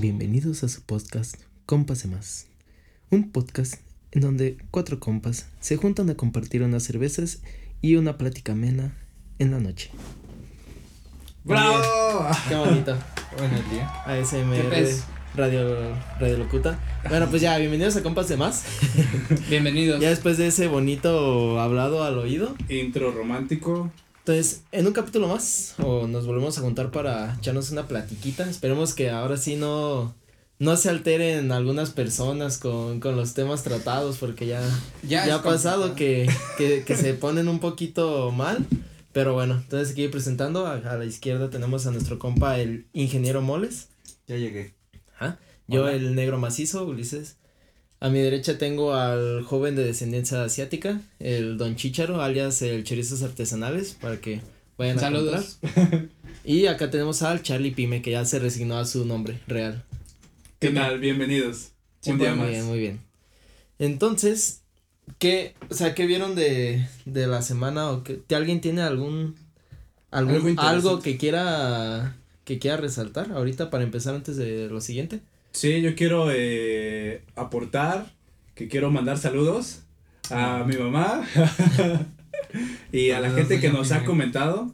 Bienvenidos a su podcast Compas de Más. Un podcast en donde cuatro compas se juntan a compartir unas cervezas y una plática amena en la noche. ¡Bravo! Qué bonito. Buenos días. ASMR. Radio, Radio Locuta. Bueno, pues ya, bienvenidos a Compas de Más. Bienvenidos. Ya después de ese bonito hablado al oído. Intro romántico. Entonces, en un capítulo más, o nos volvemos a juntar para echarnos una platiquita. Esperemos que ahora sí no, no se alteren algunas personas con, con los temas tratados, porque ya, ya, ha pasado que, que, que se ponen un poquito mal. Pero bueno, entonces aquí presentando, a, a la izquierda tenemos a nuestro compa, el ingeniero Moles. Ya llegué. Ajá. Yo, Hola. el negro macizo, Ulises. A mi derecha tengo al joven de descendencia asiática, el Don Chicharo, alias el Chorizos Artesanales, para que vayan a Saludos. comprar. Y acá tenemos al Charlie Pime, que ya se resignó a su nombre real. ¿Qué tal? Bienvenidos. Un día muy más. bien, muy bien. Entonces, ¿qué, o sea, qué vieron de, de la semana o que, alguien tiene algún, algún Algo algo, que quiera que quiera resaltar ahorita para empezar antes de lo siguiente? Sí, yo quiero eh, aportar, que quiero mandar saludos a mi mamá y a la gente que nos ha comentado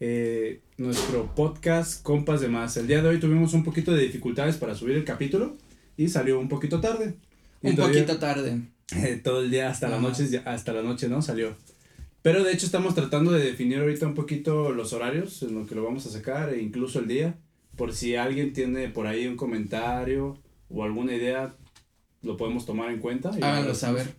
eh, nuestro podcast Compas de Más. El día de hoy tuvimos un poquito de dificultades para subir el capítulo y salió un poquito tarde. Y Un todavía- poquito tarde. Eh, todo el día hasta la noche, hasta la noche, ¿no? Salió. Pero de hecho estamos tratando de definir ahorita un poquito los horarios en lo que lo vamos a sacar e incluso el día. Por si alguien tiene por ahí un comentario o alguna idea, lo podemos tomar en cuenta. y Háganlo lo saber.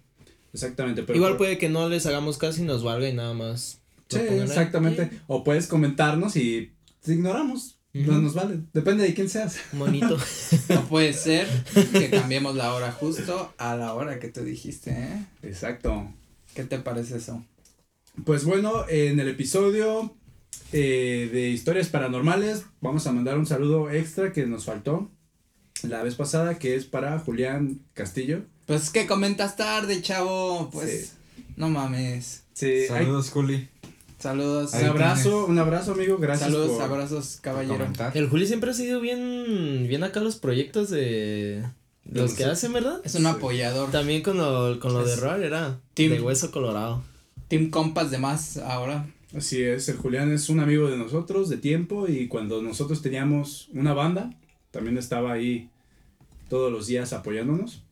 Exactamente. Pero Igual por- puede que no les hagamos caso y nos valga y nada más. Sí, ahí. exactamente. O puedes comentarnos y te ignoramos. No nos vale. Depende de quién seas. Monito. No puede ser que cambiemos la hora justo a la hora que tú dijiste, ¿eh? Exacto. ¿Qué te parece eso? Pues bueno, en el episodio eh, de historias paranormales vamos a mandar un saludo extra que nos faltó la vez pasada, que es para Julián Castillo. Pues es que comentas tarde, chavo. Pues no mames. Sí, hay- Saludos, Juli. Saludos. un abrazo, tienes. un abrazo amigo, gracias Saludos, por... abrazos, caballero. El Juli siempre ha sido bien, bien acá los proyectos de, los que hacen, ¿verdad? Es un Sí. apoyador. También con lo, con lo de Roar era Team- de hueso colorado. Team Compas de más ahora. Así es, el Julián es un amigo de nosotros de tiempo y cuando nosotros teníamos una banda, también estaba ahí todos los días apoyándonos.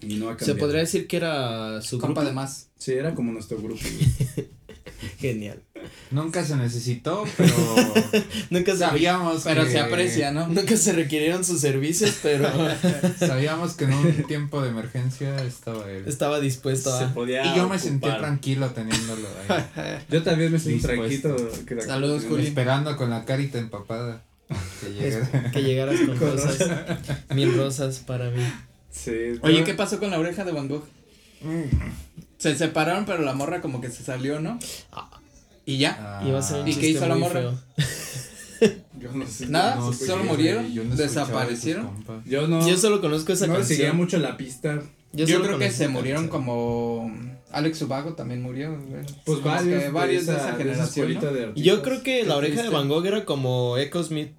Y no ha Se podría decir que era su Compa grupo. de más. Sí, era como nuestro grupo. Genial. Nunca se necesitó, pero Nunca se, sabíamos Pero que, se aprecia, ¿no? nunca se requirieron sus servicios, pero Sabíamos que en un tiempo de emergencia estaba él. estaba dispuesto Se a... podía Y yo me sentí tranquilo teniéndolo ahí, Yo también me sentí tranquilo. que- Saludos, Juli. esperando con la carita empapada. Que llegara. Que llegaras con Con rosas. Mil rosas para mí. Sí, Oye, ¿qué pasó con la oreja de Van Gogh? Se separaron, pero la morra como que se salió, ¿no? Y ya. Ah, Iba a ser un ¿Y qué hizo la morra? feo. Yo no sé. Nada, no solo murieron, yo no desaparecieron. Yo no. Yo solo conozco esa no canción. seguía mucho la pista. Yo, creo que se murieron canción. como Alex Ubago también murió. güey. Pues varios. varios de esa, esa generación. Yo creo que la oreja de. Van Gogh era como Echo Smith.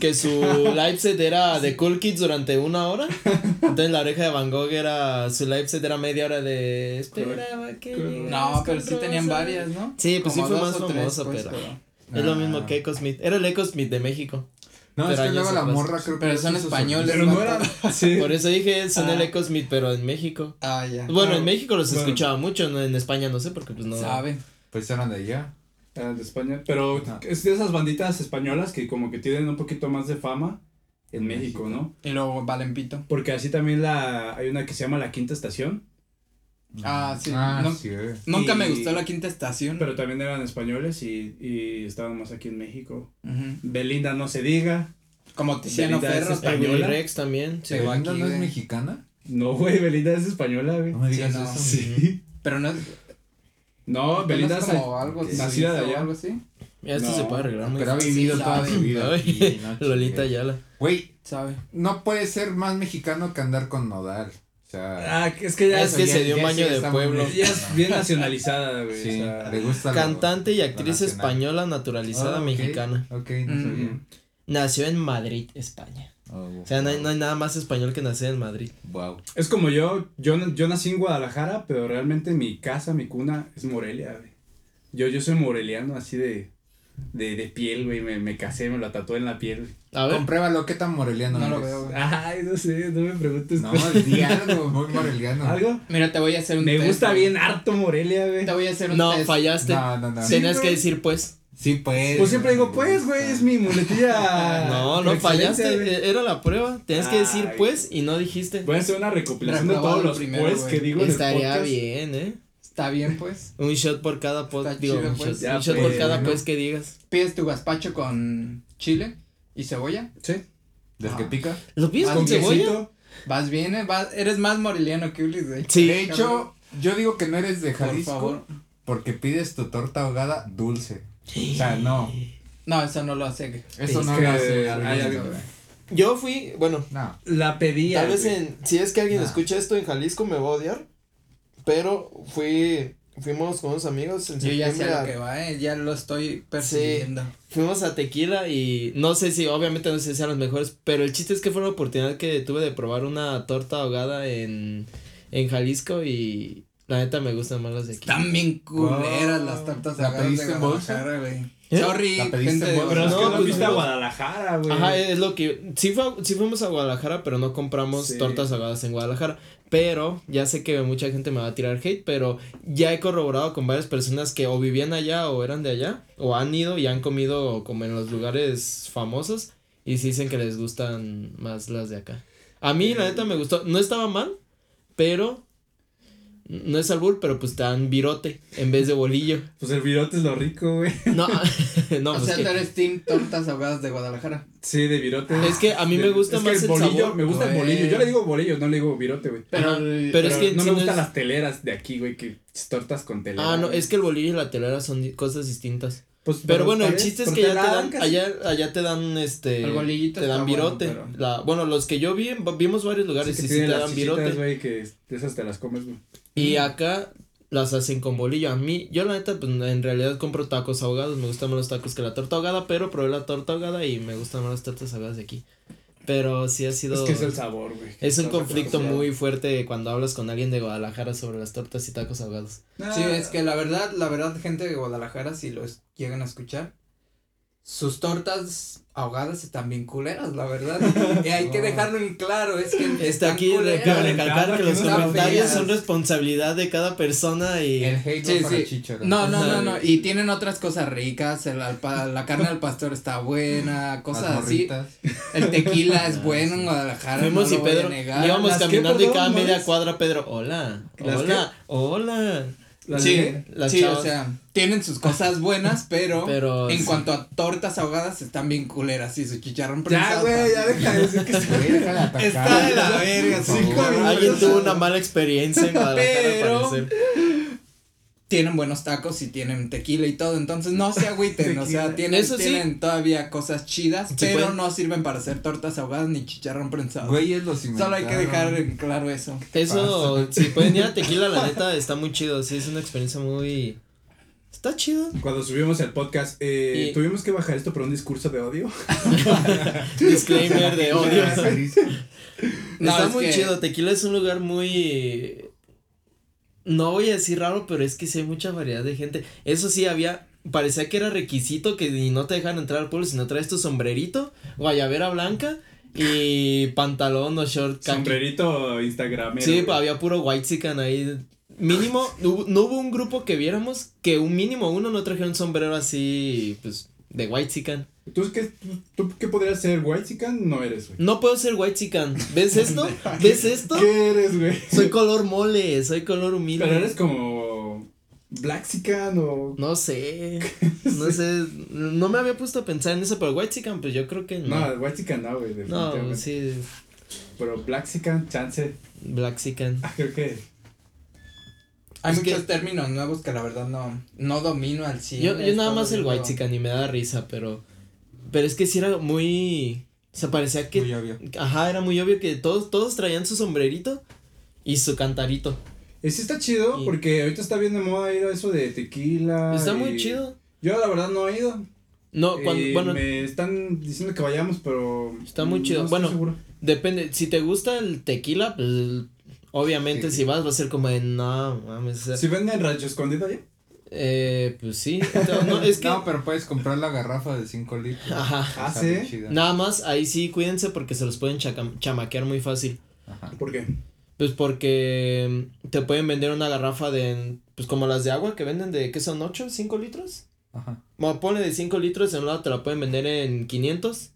Que su live set era de Cool Kids durante una hora. Entonces la oreja de Van Gogh era. Su live set era media hora de. Esperaba que. No, pero sí tenían rosas". varias, ¿no? Sí, pues Como sí fue más tres, famoso, pues, pero. Es lo Ah. mismo que Echo Smith. Era el Echo Smith de México. No, Pero es que luego la morra creo que Pero son españoles. Pero no vato. era. Sí. Por eso dije, son el Ah. Echo Smith, pero en México. Ah, ya. Bueno, Ah, en México los bueno. escuchaba mucho, no, en España no sé, porque pues no. Sabe. Pues eran de allá. Ah, de España. Pero Ajá. es de esas banditas españolas que como que tienen un poquito más de fama en México, ¿no? Y luego Valempito. Porque así también la hay una que se llama La Quinta Estación, Ah, sí. Ah, No- sí. eh. Nunca me gustó la quinta estación. pero también eran españoles y, y estaban más aquí en México. Belinda no se diga. Como Tiziano Ferro. española. Rex también. sí. Pero ¿Belinda aquí, no es güey. mexicana? No, güey, Belinda es española, güey. No me digas Sí, no. eso. Sí. Pero no es. No, Belinda es como algo nacida de allá. algo así. Ya esto No, se puede arreglar muy Pero ha vivido Sí, toda su vida. Aquí, no Lolita. Ayala. Güey, Sabe. no puede ser más mexicano que andar con Nodal. O sea, Ah, es que ya Es es, que ya- se dio un baño sí de muy pueblo. ya es bien nacionalizada, güey. Sí, o sea, le gusta lo- Cantante y actriz española naturalizada Ah, ok, mexicana. Ok, no Mm. sabía. Nació en Madrid, España. O sea, no hay, no hay nada más español que nacer en Madrid. Wow. Es como yo, yo, yo nací en Guadalajara, pero realmente mi casa, mi cuna es Morelia, güey. Yo, yo soy moreliano así de, de, de piel, güey, me, me casé, me lo tatué en la piel. A ver. Compruébalo, ¿qué tan moreliano No lo veo, güey. Ay, no sé, no me preguntes. No, di algo, muy moreliano. ¿Algo? Mira, te voy a hacer un Me test, gusta güey. bien harto Morelia, güey. Te voy a hacer un No, test. fallaste. No, no, no. Tenías Sí, que decir pues. Sí, pues. Pues siempre digo, pues, güey, es mi muletilla. No, no por fallaste. güey. e- Era la prueba. Tenías que decir Ay. pues y no dijiste. Voy a hacer una recopilación de todos los primero, pues güey. que digo en el Estaría podcast. bien, ¿eh? Está bien, pues. Un shot por cada pod. Está Digo, chido, un pues. shot, Ya, un shot pues, por cada bueno. pues que digas. Pides tu gazpacho con chile y cebolla. Sí. ¿Del que pica? ¿Lo pides Ah, con cebolla? Vas bien, eh, vas- eres más moreliano que Ulis, güey. Sí. De hecho, yo digo que no eres de Por Jalisco. favor. Porque pides tu torta ahogada dulce. O sea, no. No, eso no lo hace. Eso Es no que lo hace algo. Yo fui, bueno, No. La pedía. tal vez en, si es que alguien Nah. escucha esto en Jalisco me va a odiar, pero fui, fuimos con unos amigos en Yo ya sé a lo que va, eh. Ya lo estoy percibiendo. Fuimos a Tequila y no sé si, obviamente no sé si sean los mejores, pero el chiste es que fue la oportunidad que tuve de probar una torta ahogada en, en Jalisco y la neta me gustan más las de aquí. Están bien culeras Oh. las tortas ¿La pediste de en bolsa? Guadalajara, güey. ¿Eh? Sorry, ¿La pediste gente en? Pero es que No, no, pues, fuiste a no. Guadalajara, güey. Ajá, es lo que, sí, fue, sí fuimos a Guadalajara, pero no compramos Sí. tortas ahogadas en Guadalajara. Pero ya sé que mucha gente me va a tirar hate, pero ya he corroborado con varias personas que o vivían allá o eran de allá, o han ido y han comido como en los lugares famosos y sí dicen que les gustan más las de acá. A mí la neta me gustó, no estaba mal, pero no es albur, pero pues te dan virote en vez de bolillo. Pues el virote es lo rico, güey. No, no, O pues sea, que- tú eres team tortas ahogadas de Guadalajara. Sí, de virote. Es que a mí me gusta es que más el bolillo, sabor. Me gusta el bolillo. Yo le digo bolillo, no le digo virote, güey. Pero, pero es que no si me no gustan es- las teleras de aquí, güey, que tortas con telera. Ah, no, güey. es que el bolillo y la telera son cosas distintas. Pues, Pero bueno, el chiste es que ya te dan, casi. allá, allá te dan este, te dan bueno, virote. pero- La, bueno, los que yo vi, vimos varios lugares Sí, y que sí te dan virote. güey, que esas te las comes, güey. Y acá las hacen con bolillo. A mí, yo la neta, pues en realidad compro tacos ahogados. Me gustan más los tacos que la torta ahogada, pero probé la torta ahogada y me gustan más las tortas ahogadas de aquí. Pero sí ha sido. Es que es el sabor, güey. es un conflicto muy fuerte cuando hablas con alguien de Guadalajara sobre las tortas y tacos ahogados. Ah, Sí, es que la verdad, la verdad, gente de Guadalajara, si los llegan a escuchar, sus tortas ahogadas están bien culeras, la verdad. y hay que dejarlo en claro, es que Está aquí recalcar que los comentarios son responsabilidad de cada persona y. El hate Sí, no para sí. chícharos. No, no, no, y tienen otras cosas ricas, el alpa- la carne al pastor está buena, cosas así. El tequila es bueno en Guadalajara, Fuimos no y Pedro negar. íbamos ¿Las qué, caminando y cada media cuadra Pedro, hola, ¿Las hola, hola. ¿Las sí? Las sí, chavas. o sea, tienen sus cosas buenas, pero, Pero en sí. cuanto a tortas ahogadas están bien culeras y su chicharrón Ya, güey, ya deja de decir que Güey, deja de atacar. Está de la verga, sí. Alguien tuvo una mala experiencia en Guadalajara Pero- al parecer. Tienen buenos tacos y tienen tequila y todo, entonces no se agüiten, o sea, tienen, Eso sí. tienen todavía cosas chidas, Sí, pero pueden- no sirven para hacer tortas ahogadas ni chicharrón prensado. Güeyes los Solo hay que dejar en claro eso. Eso, si pueden ir a Tequila, la neta, está muy chido, sí, es una experiencia muy... Está chido. Cuando subimos el podcast, eh, Y- tuvimos que bajar esto por un discurso de odio. Disclaimer de odio. No, está es muy que- chido, Tequila es un lugar muy... No voy a decir raro, pero es que sí hay mucha variedad de gente. Eso sí, había... Parecía que era requisito que ni no te dejan entrar al pueblo si no traes tu sombrerito, guayabera blanca y pantalón o short. Sombrerito Instagram. Sí, pues había puro white ahí. Mínimo, hubo- no hubo un grupo que viéramos que un mínimo uno no trajera un sombrero así, pues, de white ¿Tú qué, tú qué podrías ser? ¿White Chican? No eres, güey. No puedo ser white ¿Ves esto? ¿Ves esto? ¿Qué eres, güey? Soy color mole, soy color humilde. Pero eres como Black Chican o... No sé, no sé, no me había puesto a pensar en eso, pero white pues yo creo que no. No, White Chican no, güey, No, sí, Pero Black Chican, chance. black Ah, creo que... Hay Es muchos que- términos nuevos que la verdad no, no domino al 100. Yo, yo nada más el white y me da risa, pero, pero es que sí era muy, o sea, parecía que Muy obvio. Ajá, era muy obvio que todos, todos traían su sombrerito y su cantarito. Ese está chido Y- porque ahorita está bien de moda ir a eso de tequila. Está muy y- chido. Yo la verdad no he ido. No, cuando, Y bueno, me están diciendo que vayamos, pero. Está muy chido. no estoy Bueno, seguro. depende, si te gusta el tequila, pues obviamente Sí. si vas va a ser como de no, mames, o sea, Si venden rancho escondido ahí. eh, pues sí, no, es que, No, pero puedes comprar la garrafa de 5 litros. ajá, Ah, chida. nada más, ahí sí cuídense porque se los pueden chamaquear muy fácil, Ajá. ¿Por qué? pues porque mm, te pueden vender una garrafa de, pues como las de agua que venden de, ¿qué son, 8, 5 litros? Ajá. Bueno, ponle de 5 litros, en un lado te la pueden vender en 500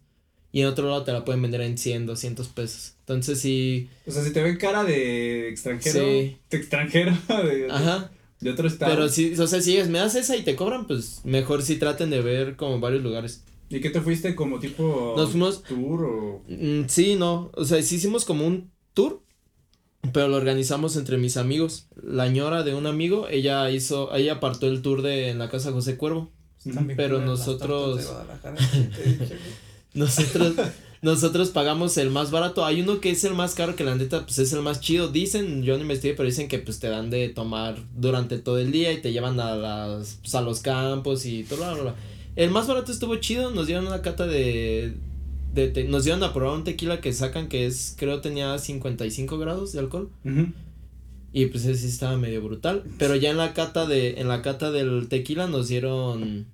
y en otro lado te la pueden vender en 100, 200 pesos. Entonces sí, O sea, si te ven cara de extranjero. Sí. De extranjero. De, ajá. de otro estado. Pero si, o sea, si dices, me das esa y te cobran, pues mejor si traten de ver como varios lugares. ¿Y qué te fuiste como tipo. Nos fuimos, Tour o. mm, sí, no, o sea, sí hicimos como un tour, pero lo organizamos entre mis amigos. La ñora de un amigo, ella hizo, ella apartó el tour de en la casa José Cuervo. Bien Pero nosotros- Nosotros, nosotros pagamos el más barato. Hay uno que es el más caro que la neta, pues es el más chido. Dicen, yo no investigué, pero dicen que pues te dan de tomar durante todo el día y te llevan a las, pues, a los campos y todo, bla, bla, bla. El más barato estuvo chido, nos dieron una cata de, de te- nos dieron a probar un tequila que sacan que es, creo tenía 55 grados de alcohol. Y pues ese sí estaba medio brutal. Pero ya en la cata de, en la cata del tequila nos dieron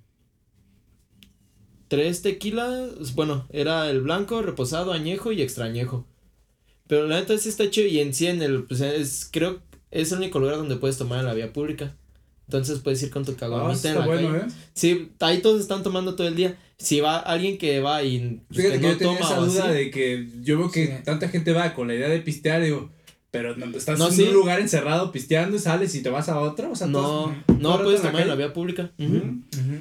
tres tequilas. Bueno, era el blanco, reposado, añejo y extrañejo. Pero la neta sí está chido. Y en sí en el, pues es, creo, es el único lugar donde puedes tomar en la vía pública. Entonces puedes ir con tu Ah, caguamita en la bueno, calle. ¿eh? Sí, ahí todos están tomando todo el día. Si va alguien que va y pues, Fíjate que que, no yo tenía toma esa duda así, de que yo veo que Sí. tanta gente va con la idea de pistear, digo, pero no, estás No, en sí. un lugar encerrado pisteando y sales y te vas a otro, o sea, no, no todos puedes tomar en la vía pública.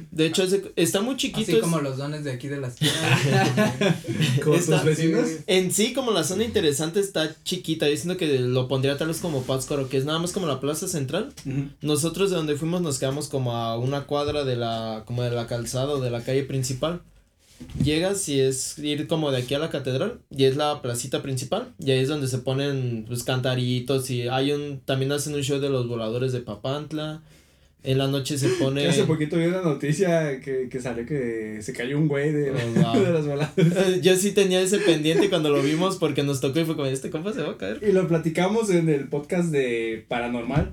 De hecho, ese- está muy chiquito. Así es- como los dones de aquí de las Con Está- tus vecinos. En sí, como la zona interesante está chiquita, yo siento que lo pondría tal vez como Pátzcuaro, que es nada más como la plaza central. Nosotros de donde fuimos nos quedamos como a una cuadra de la, como de la calzada o de la calle principal. Llegas y es ir como de aquí a la catedral y es la placita principal y ahí es donde se ponen pues cantaritos y hay un, también hacen un show de los voladores de Papantla. En la noche se pone... Que Hace poquito vi una noticia que, que salió que se cayó un güey de, Oh, wow. de las baladas. Yo sí tenía ese pendiente cuando lo vimos porque nos tocó y fue como, este compa se va a caer. Y lo platicamos en el podcast de Paranormal.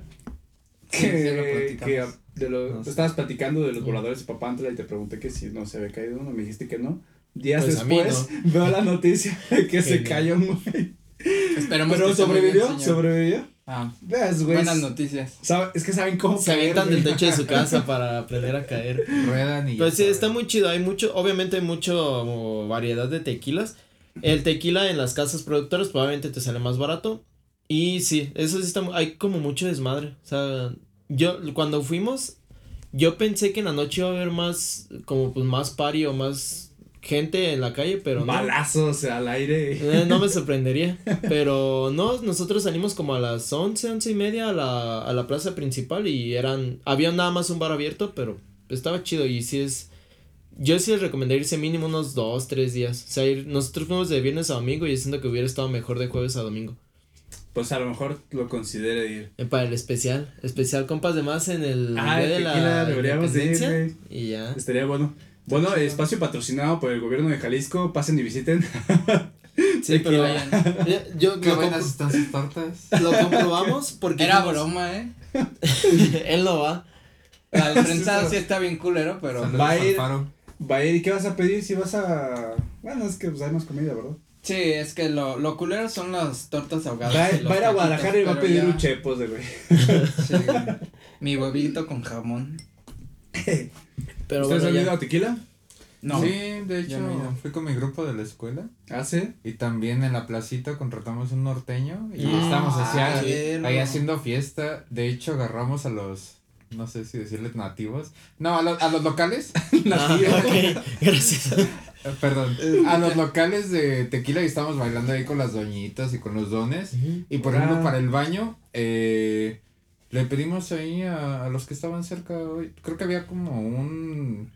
Que, Sí, sí, lo platicamos. que de lo, No sé. estabas platicando de los voladores de Papantla y te pregunté que si no se había caído uno, me dijiste que no. Días Pues después veo la noticia de que se cayó un güey. Esperemos Pero que bien, sobrevivió, sobrevivió. Ah, güey. buenas noticias. sabe- Es que saben cómo Se caer, avientan güey. del techo de su casa para aprender a caer. Ruedan y. Pues sí, está muy chido. Hay mucho, obviamente hay mucho variedad de tequilas. El tequila en las casas productoras probablemente te sale más barato. Y sí, eso sí está, hay como mucho desmadre. O sea, yo cuando fuimos, yo pensé que en la noche iba a haber más, como pues más party o más gente en la calle, pero no. Balazos al aire. Eh, no me sorprendería. Pero no, nosotros salimos como a las once, once y media a la, a la plaza principal y eran, había nada más un bar abierto, pero estaba chido y sí es, yo sí les recomendaría irse mínimo unos dos, tres días. O sea, ir, nosotros fuimos de viernes a domingo y siento que hubiera estado mejor de jueves a domingo. Pues a lo mejor lo considere ir. Eh, para el especial, especial compas de más en el Ah, día el de la tequila, deberíamos de ir, y ya. Estaría bueno. Bueno, espacio patrocinado por el gobierno de Jalisco. Pasen y visiten. Sí, pero vayan. Ya, yo Qué buenas están sus tortas. lo comprobamos porque Era broma, eh. él no va. El prensado sí está bien culero, pero. Va a al ir-. Va a ir, ¿y qué vas a pedir si vas a...? Bueno, es que pues, hay más comida, ¿verdad? Sí, es que lo, lo culero son las tortas ahogadas. Va, a ir a Guadalajara y va a pedir ya- un chepos de güey. Sí, mi huevito con jamón. Pero ¿Ustedes bueno, han ido a tequila? No. Sí, de hecho, no fui con mi grupo de la escuela. ¿Ah, sí? Y también en la placita contratamos un norteño y Ah, estábamos ahí haciendo fiesta. De hecho, agarramos a los, no sé si decirles nativos. No, a, lo- a los locales. Ah, ok, gracias. Eh, Perdón. A los locales de tequila y estábamos bailando ahí con las doñitas y con los dones. Y por Ah. ejemplo, para el baño, eh, le pedimos ahí a, a los que estaban cerca. hoy- Creo que había como un.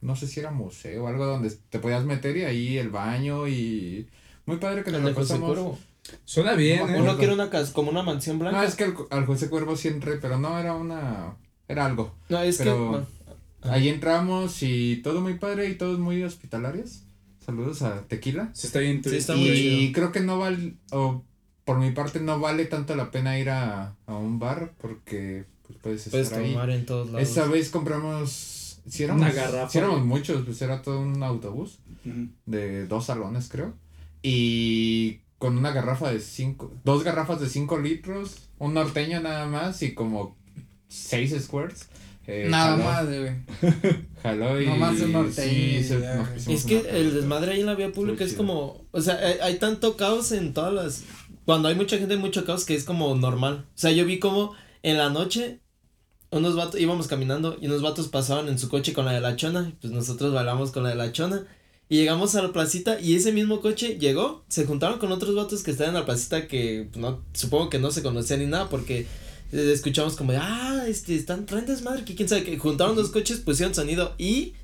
No sé si era museo o algo donde te podías meter y ahí el baño y. Muy padre que nos lo pasamos. Cuervo. Suena bien, No, ¿eh? Uno que era una casa, como una mansión No, blanca. es que al, al José Cuervo siempre, pero no era una. Era algo. No, es pero- que. Ahí entramos y todo muy padre y todos muy hospitalarios. Saludos a Tequila. Se está bien Sí, está muy y chido. creo que no vale, o por mi parte no vale tanto la pena ir a, a un bar porque pues, puedes estar Puedes ahí. tomar en todos lados. Esa vez compramos, si éramos, Una garrafa. si éramos muchos, pues era todo un autobús Ujú. de dos salones creo. Y con una garrafa de cinco, dos garrafas de cinco litros, un norteño nada más y como seis squares. Eh, Nada jaló- más, güey. Jaló y Nomás norteño sí, se- ya, nos Es que una- el desmadre ahí en la vía pública es como, o sea, hay, hay tanto caos en todas las, cuando hay mucha gente hay mucho caos que es como normal. O sea, yo vi como en la noche unos vatos, íbamos caminando y unos vatos pasaban en su coche con la de la chona, y pues nosotros bailamos con la de la chona. Y llegamos a la placita y ese mismo coche llegó, se juntaron con otros vatos que estaban en la placita que pues, no, supongo que no se conocían ni nada porque escuchamos como de, ah, este, están, traen desmadre, que quién sabe, que juntaron dos coches, pusieron sonido y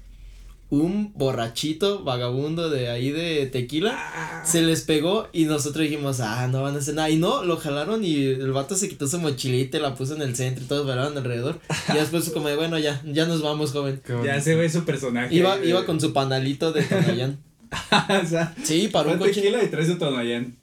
un borrachito vagabundo de ahí de tequila se les pegó y nosotros dijimos, ah, no van a hacer nada. Y no, lo jalaron y el vato se quitó su mochilita y la puso en el centro y todos bailaban alrededor. Y después como de, bueno, ya, ya nos vamos, joven. Ya se ve su personaje. Iba, iba güey. con su panalito de Tonayán. o sea, Sí, paró un coche. tequila y traes su Tonayán.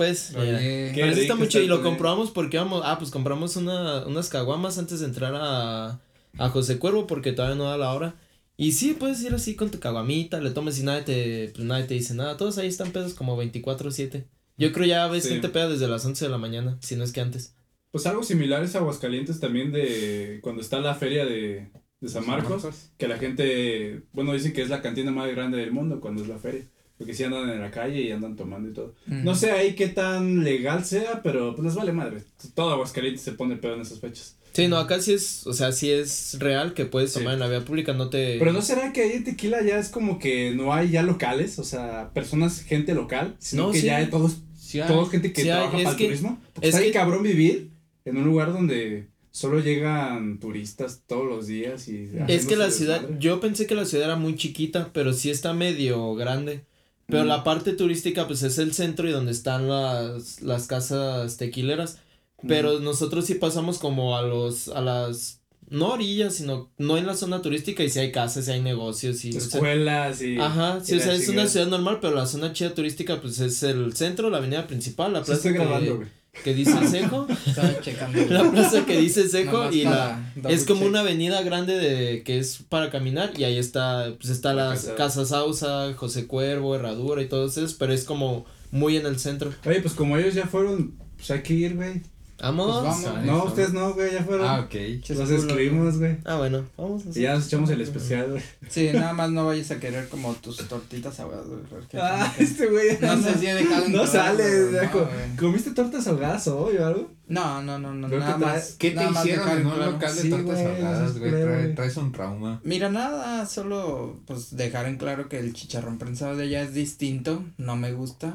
Pues. Oye, está chido y lo compramos porque íbamos, ah, pues compramos una, unas caguamas antes de entrar a, a José Cuervo porque todavía no da la hora. Y sí, puedes ir así con tu caguamita, le tomes y nadie te, pues nadie te dice nada. Todos ahí están pedos como 24-7. Yo creo ya ves Sí. gente peda desde las 11 de la mañana, si no es que antes. Pues algo similar es Aguascalientes también de cuando está la feria de, de San Marcos, que la gente, bueno, dicen que es la cantina más grande del mundo cuando es la feria, porque sí andan en la calle y andan tomando y todo. No sé ahí qué tan legal sea, pero pues les vale madre. Todo Aguascalientes se pone pedo en esas fechas. Sí, no, acá sí es, o sea, sí es real que puedes Sí. tomar en la vía pública, no te... Pero no será que ahí en Tequila ya es como que no hay ya locales, o sea, personas, gente local, sino No, que sí. ya hay todos, Sí hay. todos gente que trabaja es para que- el turismo. Porque es que- cabrón vivir en un lugar donde solo llegan turistas todos los días y Es que la ciudad, yo pensé que la ciudad era muy chiquita, pero sí está medio grande. Pero Mm. la parte turística, pues es el centro y donde están las, las casas tequileras. Pero nosotros sí pasamos como a los, a las, no orillas, sino, no en la zona turística y sí hay casas, sí hay negocios y. o sea, escuelas y Ajá, sí, y o sea, es una ciudad normal, pero la zona chida turística, pues es el centro, la avenida principal, la Sí plaza estoy grabando, güey. Que dice Seco. Estaba checando. la plaza que dice Seco y la, es como check. una avenida grande de que es para caminar y ahí está pues está La las casa- Casa Sausa, José Cuervo, Herradura y todo eso, pero es como muy en el centro. Oye, pues como ellos ya fueron, pues hay que ir, güey. Vamos. Pues vamos. Ah, No, ustedes no, güey, ya fueron. Ah, ok. Los escribimos, güey. Ah, bueno, vamos. Y ya nos echamos el especial, güey. Sí, nada más no vayas a querer como tus tortitas ahogadas, güey. Ah, este güey. No sé si he dejado No entrar, sale, güey, no. ¿Comiste tortas ahogadas hoy o algo? No, no, no, no, Creo nada más. ¿Qué te hicieron en un local de Sí, tortas ahogadas, güey. traes un trauma. Mira, nada, solo pues dejar en claro que el chicharrón prensado de allá es distinto, no me gusta.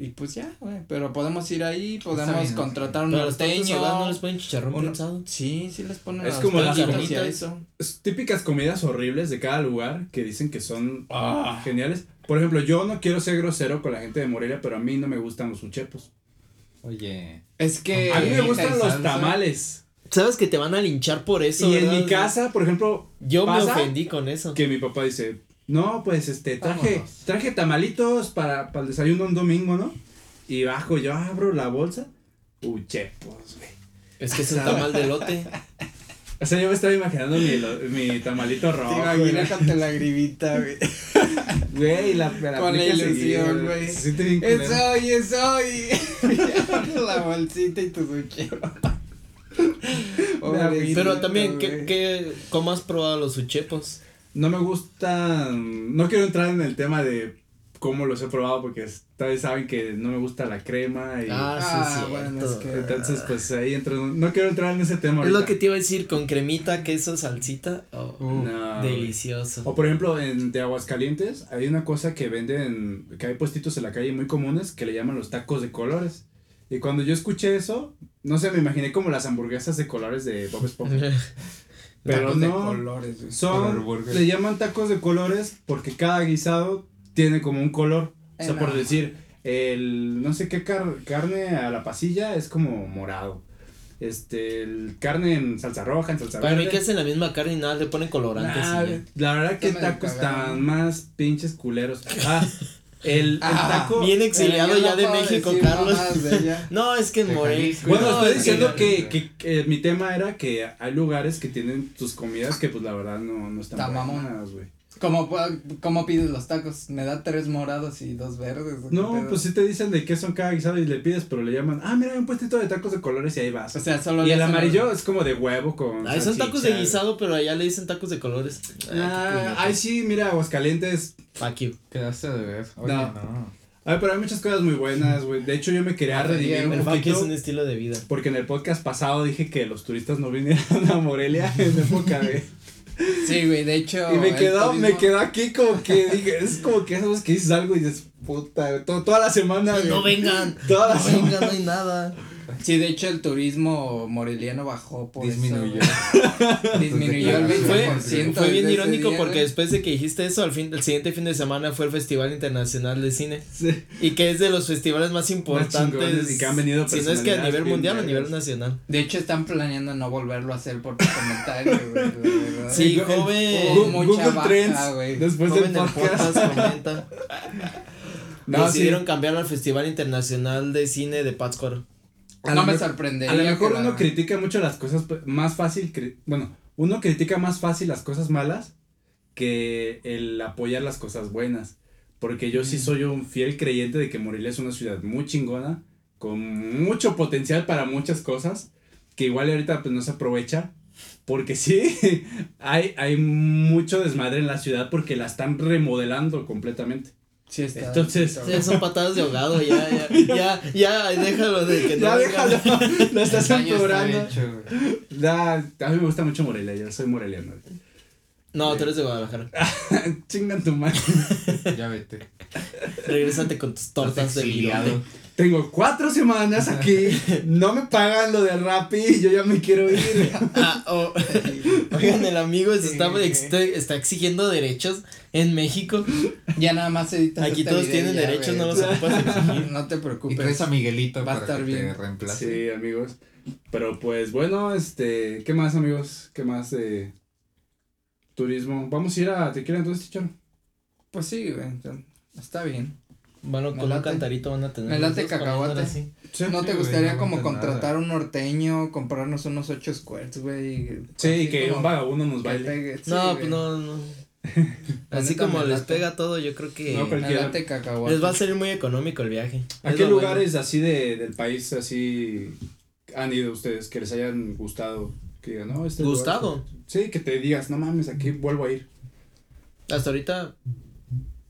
Y pues ya, güey, pero podemos ir ahí, podemos contratar un norteño. no les ponen chicharrón uno- prensado. Sí, sí les ponen Es como las eso. Es típicas comidas horribles de cada lugar que dicen que son Ah. geniales. Por ejemplo, yo no quiero ser grosero con la gente de Morelia, pero a mí no me gustan los uchepos. Oye. Es que A mí me gustan los tamales. Sabes que te van a linchar por eso. y en mi casa, por ejemplo, Yo me ofendí con eso. que mi papá dice, no, pues este, traje, Vámonos. traje tamalitos para, para el desayuno un domingo, ¿no? Y bajo, yo abro la bolsa, uchepos, güey. Es que es un tamal de lote. O sea, yo me estaba imaginando mi, lo- mi tamalito rojo. Te güey. imaginas con tu lagrimita, güey. Güey, la, la Con la ilusión, güey. Se siente bien Es hoy, es hoy. la bolsita y tu sushi. Pero también, ¿qué, qué, ¿cómo has probado los uchepos? No me gustan. No quiero entrar en el tema de cómo los he probado porque ustedes saben que no me gusta la crema y Ah, Ah, sí, sí. bueno, es que- entonces pues ahí entro. No quiero entrar en ese tema. Es lo ahorita. que te iba a decir, con cremita, queso, salsita. Oh, No, delicioso. O por ejemplo, en de Aguascalientes hay una cosa que venden, que hay puestitos en la calle muy comunes que le llaman los tacos de colores. Y cuando yo escuché eso, no sé, me imaginé como las hamburguesas de colores de Bob Esponja. Pero Tacos de no, colores, güey. son, le llaman tacos de colores porque cada guisado tiene como un color. O sea, por no. decir, el no sé qué car- carne a la pasilla es como morado. este, el carne en salsa roja, en salsa Para mí que hacen la misma carne y nada, le ponen colorantes Nah, y ya. la verdad que tacos están más pinches culeros. Ah, el, el Ah, taco. Bien exiliado ya no de México, Carlos. de. No, es que en Morelia. Bueno, No, estoy que- diciendo que, que, que mi tema era que hay lugares que tienen tus comidas que pues la verdad no, no están Está mamón. buenas, güey. ¿Cómo, pu- ¿Cómo pides los tacos? Me da tres morados y dos verdes. ¿o qué No, pues sí te dicen de qué son cada guisado y le pides, pero le llaman, ah, mira, hay un puestito de tacos de colores y ahí vas. O sea, solo y el amarillo es como de huevo con. Ay, son tacos de guisado, pero allá le dicen tacos de colores. Ay, Ah, puñetas. sí, mira, Aguascalientes. Fuck you. Quedaste de ver. Oye, No. no. Ay, pero hay muchas cosas muy buenas, güey. De hecho, yo me quería redimir un you es poquito. un estilo de vida. Porque en el podcast pasado dije que los turistas no vinieran a Morelia en época de. Sí, güey, de hecho. Y me quedó, turismo- me quedó aquí como que dije, es como que esas veces que dices algo y dices, puta, to- toda la semana. güey. No vengan. Toda la No semana. vengan, no hay nada. Sí, de hecho, el turismo moreliano bajó por Disminuyó. eso. Disminuyó el 20%. Fue, fue bien irónico porque después de que dijiste eso, al fin, el siguiente fin de semana fue el Festival Internacional de Cine. Sí. Y que es de los festivales más importantes. y que han venido Si no es que a nivel mundial a nivel nacional. De hecho, están planeando no volverlo a hacer por tu comentario, güey. Sí, joven. Gu- mucha Google baja, Trends. güey. Después Joven del el podcast. podcast comenta. No, Decidieron sí. cambiar al Festival Internacional de Cine de Pátzcuaro. A no me mejor- sorprendería. A lo mejor uno la- critica mucho las cosas más fácil, bueno, uno critica más fácil las cosas malas que el apoyar las cosas buenas. Porque yo sí soy un fiel creyente de que Morelia es una ciudad muy chingona, con mucho potencial para muchas cosas, que igual ahorita pues no se aprovecha. Porque sí, hay, hay mucho desmadre en la ciudad porque la están remodelando completamente. Sí, está. Entonces- Sí, son patadas de ahogado, ya, ya, ya, ya, déjalo de que no. Ya déjalo, lo estás empeorando. Da, a mí me gusta mucho Morelia, yo soy moreliano. No, tú eres de Guadalajara. Chingan tu madre. Ya vete. Regrésate con tus tortas de Exiliado. Tengo cuatro semanas aquí, no me pagan lo de Rappi y yo ya me quiero ir. Ah, oh. Oigan, el amigo se está, está exigiendo derechos en México. Ya nada más editas Aquí este todos video tienen derechos, no los ocupas exigir. No te Y preocupes. traes a Miguelito Va a estar que te bien. reemplace. Sí, amigos. Pero pues bueno, este, ¿qué más amigos? ¿Qué más de turismo? Vamos a ir a Tequila entonces, Chicharo. Pues sí, güey. Está bien. Bueno, Me con un late. cantarito van a tener. Me late cacahuate. así. ¿No te Sí, gustaría güey, no como contratar nada. un norteño, comprarnos unos ocho squirts, güey? y Sí, así que un vagabundo nos baile. pegue? Sí, No, pues no, no. Así como les late. pega todo, yo creo que No, late cacahuate. les va a salir muy económico el viaje. ¿A Es qué lo bueno. lugares así de, del país así han ido ustedes que les hayan gustado? Que digan, no, este lugar- ¿Gustado? Sí, que te digas, no mames, aquí vuelvo a ir. Hasta ahorita,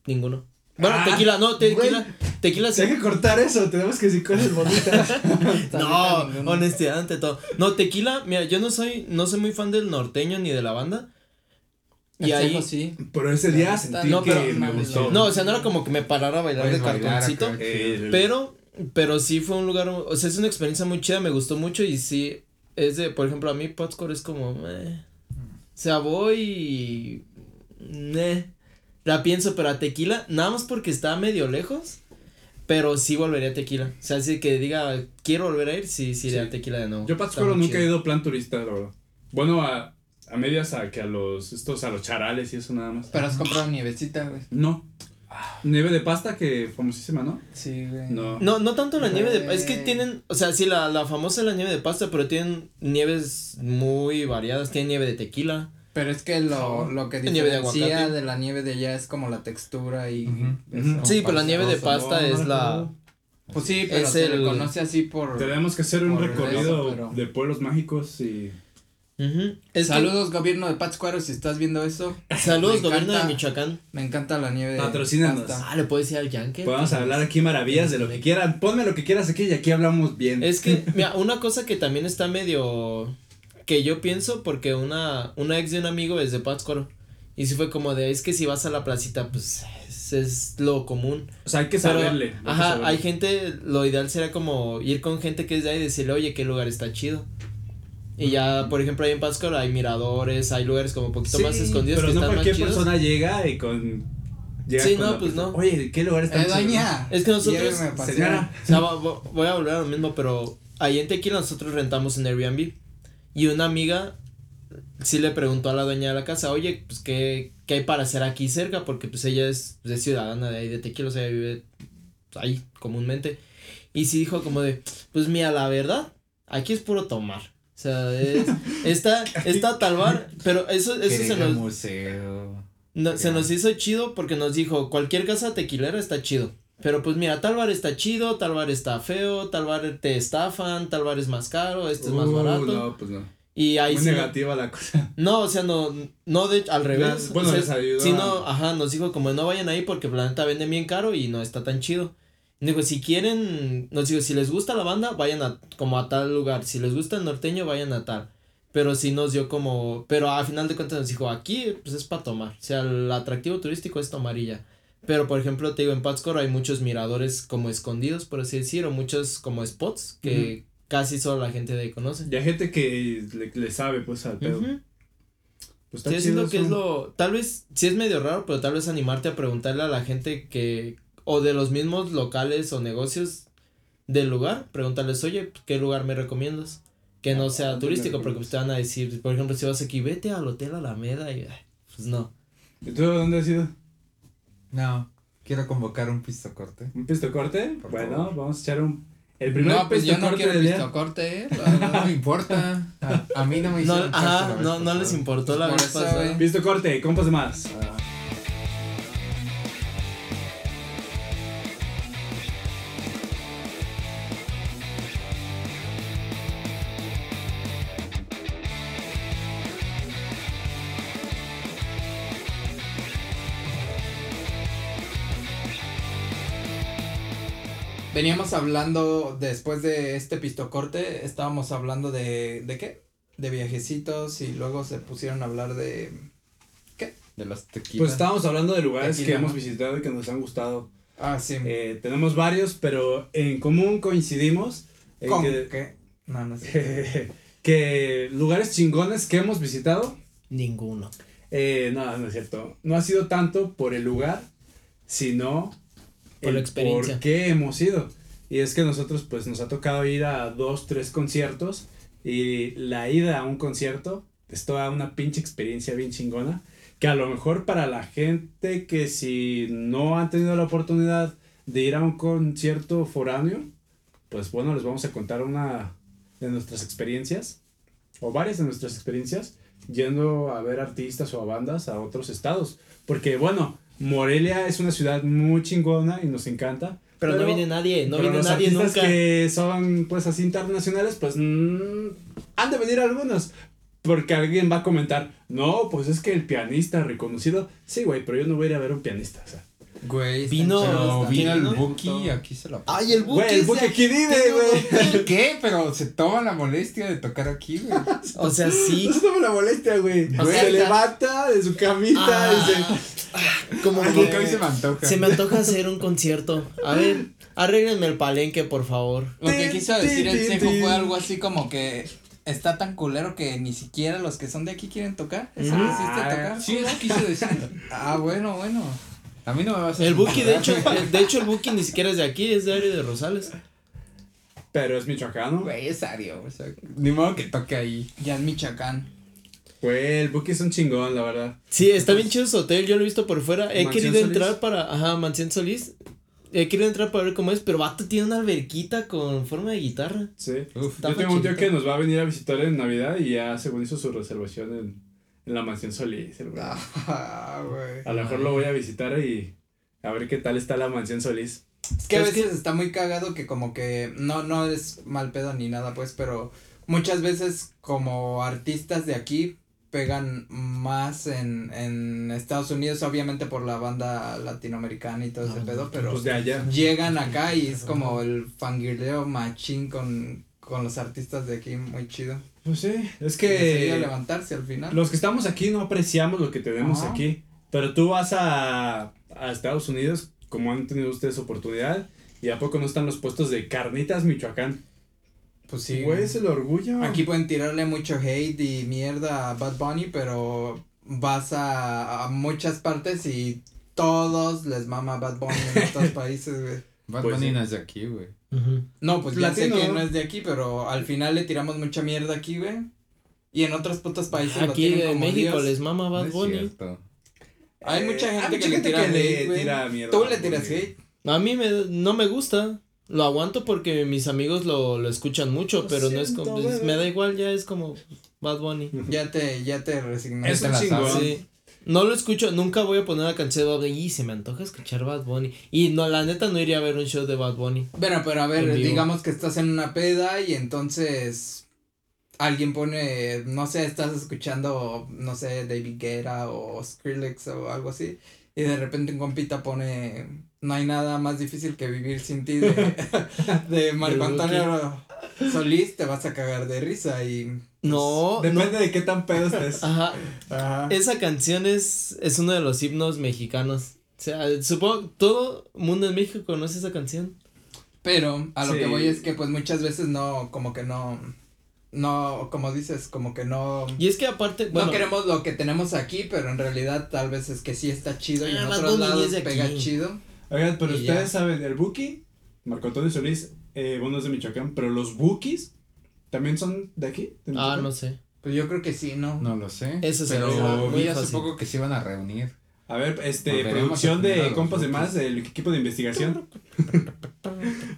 ninguno. Bueno, Ah, tequila, no, tequila, tequila sí. Hay que cortar eso, tenemos que decir cosas bonitas. No, honestidad ante todo. No, tequila, mira, yo no soy, no soy muy fan del norteño ni de la banda. Y ahí, sí. Pero ese día No, sentí no, que pero- me gustó. no, o sea, no era como que me parara a bailar Puedes de bailar cartoncito. acá. Pero, pero sí fue un lugar, o sea, es una experiencia muy chida, me gustó mucho y sí, es de, por ejemplo, a mí Potscore es como, eh, o sea, voy y, eh, la pienso, pero a Tequila, nada más porque está medio lejos, pero sí volvería a Tequila, o sea, así que diga, quiero volver a ir, sí, sí, iré Sí. a Tequila de nuevo. Yo Pátzcuaro nunca he ido plan turista, la verdad. Bueno, a, a medias a que a los, estos, a los charales y eso nada más. Pero has comprado nievecita, güey. No. Nieve de pasta que famosísima, ¿no? Sí, güey. No. No, no tanto la nieve de, es que tienen, o sea, sí, la, la famosa es la nieve de pasta, pero tienen nieves muy variadas, tienen nieve de tequila. Pero es que lo, lo que de diferencia de, aguacate. la nieve de allá es como la textura y. Sí, pero la nieve de pasta No, es no, la. Pues sí, pero es se le el- conoce así por. Tenemos que hacer un recorrido eso, pero- de pueblos mágicos y. Ujú. Es que- Saludos, gobierno de Pátzcuaro, si estás viendo eso. saludos, Me gobierno de Michoacán. Me encanta la nieve de Patrocínanos. Ah, le puedo decir al Yankee. Podemos hablar aquí maravillas de lo que quieran. Ponme lo que quieras aquí y aquí hablamos bien. Es que, mira, una cosa que también está medio. Que yo pienso, porque una, una ex de un amigo es de Pátzcuaro. Y sí fue como de, es que si vas a la placita, pues es, es lo común. O sea, hay que Pero, saberle. hay que ajá, saberle. hay gente, lo ideal sería como ir con gente que es de ahí y decirle, oye, qué lugar está chido. Y ya, por ejemplo, ahí en Pátzcuaro hay miradores, hay lugares como un poquito Sí, más escondidos pero que no están más cualquier chidos. persona llega y con. llega Sí, con no, pues persona, no. Oye, ¿qué lugar está Eh, doña. Es que nosotros-. Señora. O sea, voy a volver a lo mismo, pero ahí en Tequila nosotros rentamos en Airbnb. Y una amiga sí le preguntó a la dueña de la casa, oye, pues, ¿qué, qué hay para hacer aquí cerca? Porque, pues, ella es, es ciudadana de ahí de Tequila, o sea, ella vive ahí comúnmente. Y sí dijo como de, pues, mira, la verdad, aquí es puro tomar. O sea, es, está, está tal bar, pero eso, eso se nos, museo. no, se nos hizo chido porque nos dijo, cualquier casa tequilera está chido. Pero pues mira, tal bar está chido, tal bar está feo, tal bar te estafan, tal bar es más caro, este es más Uh, barato. No, pues no. Y ahí Muy sí. negativa la cosa. No, o sea, no, no de, al revés. Bueno, o sea, les ayudó sí, a- ajá, nos dijo como no vayan ahí porque la neta venden bien caro y no está tan chido. Y dijo, si quieren, nos dijo, si les gusta la banda, vayan a, como a tal lugar. Si les gusta el norteño, vayan a tal. Pero sí nos dio como, pero a final de cuentas nos dijo, aquí pues es para tomar. O sea, el atractivo turístico es tomar y ya. Pero por ejemplo, te digo, en Pátzcuaro hay muchos miradores como escondidos, por así decir, o muchos como spots que casi solo la gente de ahí conoce. Y hay gente que le, le sabe, pues, al pedo. Ujú. Pues está Sí, que es lo, tal vez, sí es medio raro, pero tal vez animarte a preguntarle a la gente que, o de los mismos locales o negocios del lugar, preguntarles, oye, ¿qué lugar me recomiendas? Que no Ah, sea ¿dónde turístico, porque pues, te van a decir, por ejemplo, si vas aquí, vete al Hotel Alameda y, pues no. ¿Y tú dónde has ido? No, quiero convocar un pisto corte. ¿Un pisto corte? Por bueno, favor. vamos a echar un. El primer No, pues pisto yo no corte quiero del día. visto corte, eh. la. No me importa. A, a mí no me No, hicieron la ajá, no, no les importó la Por vez pasada. güey. Pisto corte, compas de más. Ah. Veníamos hablando, después de este pistocorte, estábamos hablando de, ¿de qué? De viajecitos y luego se pusieron a hablar de, De las tequilas. Pues estábamos hablando de lugares Tequila, que hemos visitado y que nos han gustado. ah, sí, Eh, tenemos varios, pero en común coincidimos en ¿con que, qué? No, no sé. que lugares chingones que hemos visitado, Ninguno. eh, no, no es cierto. No ha sido tanto por el lugar, sino Por la el experiencia. por qué hemos ido. Y es que nosotros pues nos ha tocado ir a dos, tres conciertos y la ida a un concierto es toda una pinche experiencia bien chingona que a lo mejor para la gente que si no han tenido la oportunidad de ir a un concierto foráneo, pues bueno, les vamos a contar una de nuestras experiencias o varias de nuestras experiencias yendo a ver artistas o a bandas a otros estados. Porque bueno, Morelia es una ciudad muy chingona y nos encanta. Pero, no viene nadie, no viene los nadie artistas nunca. que son pues así internacionales, pues mm, han de venir algunos. Porque alguien va a comentar, no, pues es que el pianista reconocido, sí, güey, pero yo no voy a ir a ver un pianista, o sea. Güey, Vino- están vino el. Buki aquí se la Ay, el Güey, el buque aquí vive, güey. ¿Qué? Pero se toma la molestia de tocar aquí, güey. O sea, sí, No se toma la molestia, güey. O sea, se levanta de su camita Ah. y se... como Como que mí se me antoja. se me antoja hacer un concierto. A ver, arréglenme el palenque, por favor. Lo que quiso decir el Cejo fue algo así como que está tan culero que ni siquiera los que son de aquí quieren tocar. ¿Eso Mm. quisiste Ah, tocar? Sí, eso quise decir. Ah, bueno, bueno. A mí no me vas a El Buki, de hecho, de hecho el Buki ni siquiera es de aquí, es de Aire de Rosales. Pero es michoacano. Güey, es Ario, o sea, ni modo que toque ahí. Ya es Michoacán. Güey, el Buki es un chingón, la verdad. Sí, está bien chido su hotel, yo lo he visto por fuera. He ¿Mansión querido Solís? entrar para, ajá, Mansión Solís. He querido entrar para ver cómo es, pero vato tiene una alberquita con forma de guitarra. Sí. Uf. Está Yo tengo un tío que nos va a venir a visitar en Navidad y ya según hizo su reservación en, en la mansión Solís. el güey. Ah, güey. A lo mejor lo voy a visitar y a ver qué tal está la mansión Solís. Es que a ¿Sabes veces está muy cagado que como que no, no es mal pedo ni nada, pues, pero muchas veces como artistas de aquí pegan más en, en Estados Unidos, obviamente por la banda latinoamericana y todo ese Ah, pedo, pero Pues de allá. llegan acá y es como el fangirleo machín con, con los artistas de aquí, muy chido. Pues sí, es que levantarse al final. los que estamos aquí no apreciamos lo que tenemos Ajá. aquí. Pero tú vas a, a Estados Unidos, como han tenido ustedes oportunidad, y a poco no están los puestos de carnitas Michoacán. Pues sí. Güey, es el orgullo. Aquí pueden tirarle mucho hate y mierda a Bad Bunny, pero vas a, a muchas partes y todos les mama Bad Bunny en estos países, güey. Bad Pues Bunny no es de aquí, güey. Ujú. No, pues ya sé que no es de aquí, pero al final le tiramos mucha mierda aquí, güey. Y en otros putos países lo Aquí tienen en como México Dios. les mama Bad Bunny. cierto. Hay mucha Eh, gente hay que mucha le gente tira que le hate, tira mierda Tú a le tiras hate. A mí me, no me gusta. Lo aguanto porque mis amigos lo, lo escuchan mucho, Lo pero no es como, siento, es- bebé. me da igual, ya es como Bad Bunny. Ya te, ya te resignaste. Es un chingón. Sí. No lo escucho, nunca voy a poner la canción de Bad Bunny y se me antoja escuchar Bad Bunny. Y no, la neta no iría a ver un show de Bad Bunny. Bueno, pero a ver, digamos que estás en una peda y entonces alguien pone, no sé, estás escuchando, no sé, David Guetta o Skrillex o algo así, y de repente un compita pone, no hay nada más difícil que vivir sin ti de, de Marco Antonio Solís, te vas a cagar de risa y... No, no. Depende de qué tan pedo estés. Ajá, Ajá. esa canción es, es uno de los himnos mexicanos. O sea, supongo todo mundo en México conoce esa canción. Pero a lo Sí. que voy es que pues muchas veces no, como que no, no, como dices, como que no... Y es que aparte, bueno, no queremos lo que tenemos aquí, pero en realidad tal vez es que sí está chido y Ah, en Bad otros lados es pega aquí. chido. Oigan, pero ustedes ya. saben, el Buki, Marco Antonio Solís, eh, bueno, es de Michoacán, pero los Bukis también son de aquí. de ah, no sé. Pues yo creo que sí, ¿no? No lo sé. Eso se pero vi hace poco que se iban a reunir. A ver, este, Volveremos producción de compas de más, el equipo de investigación.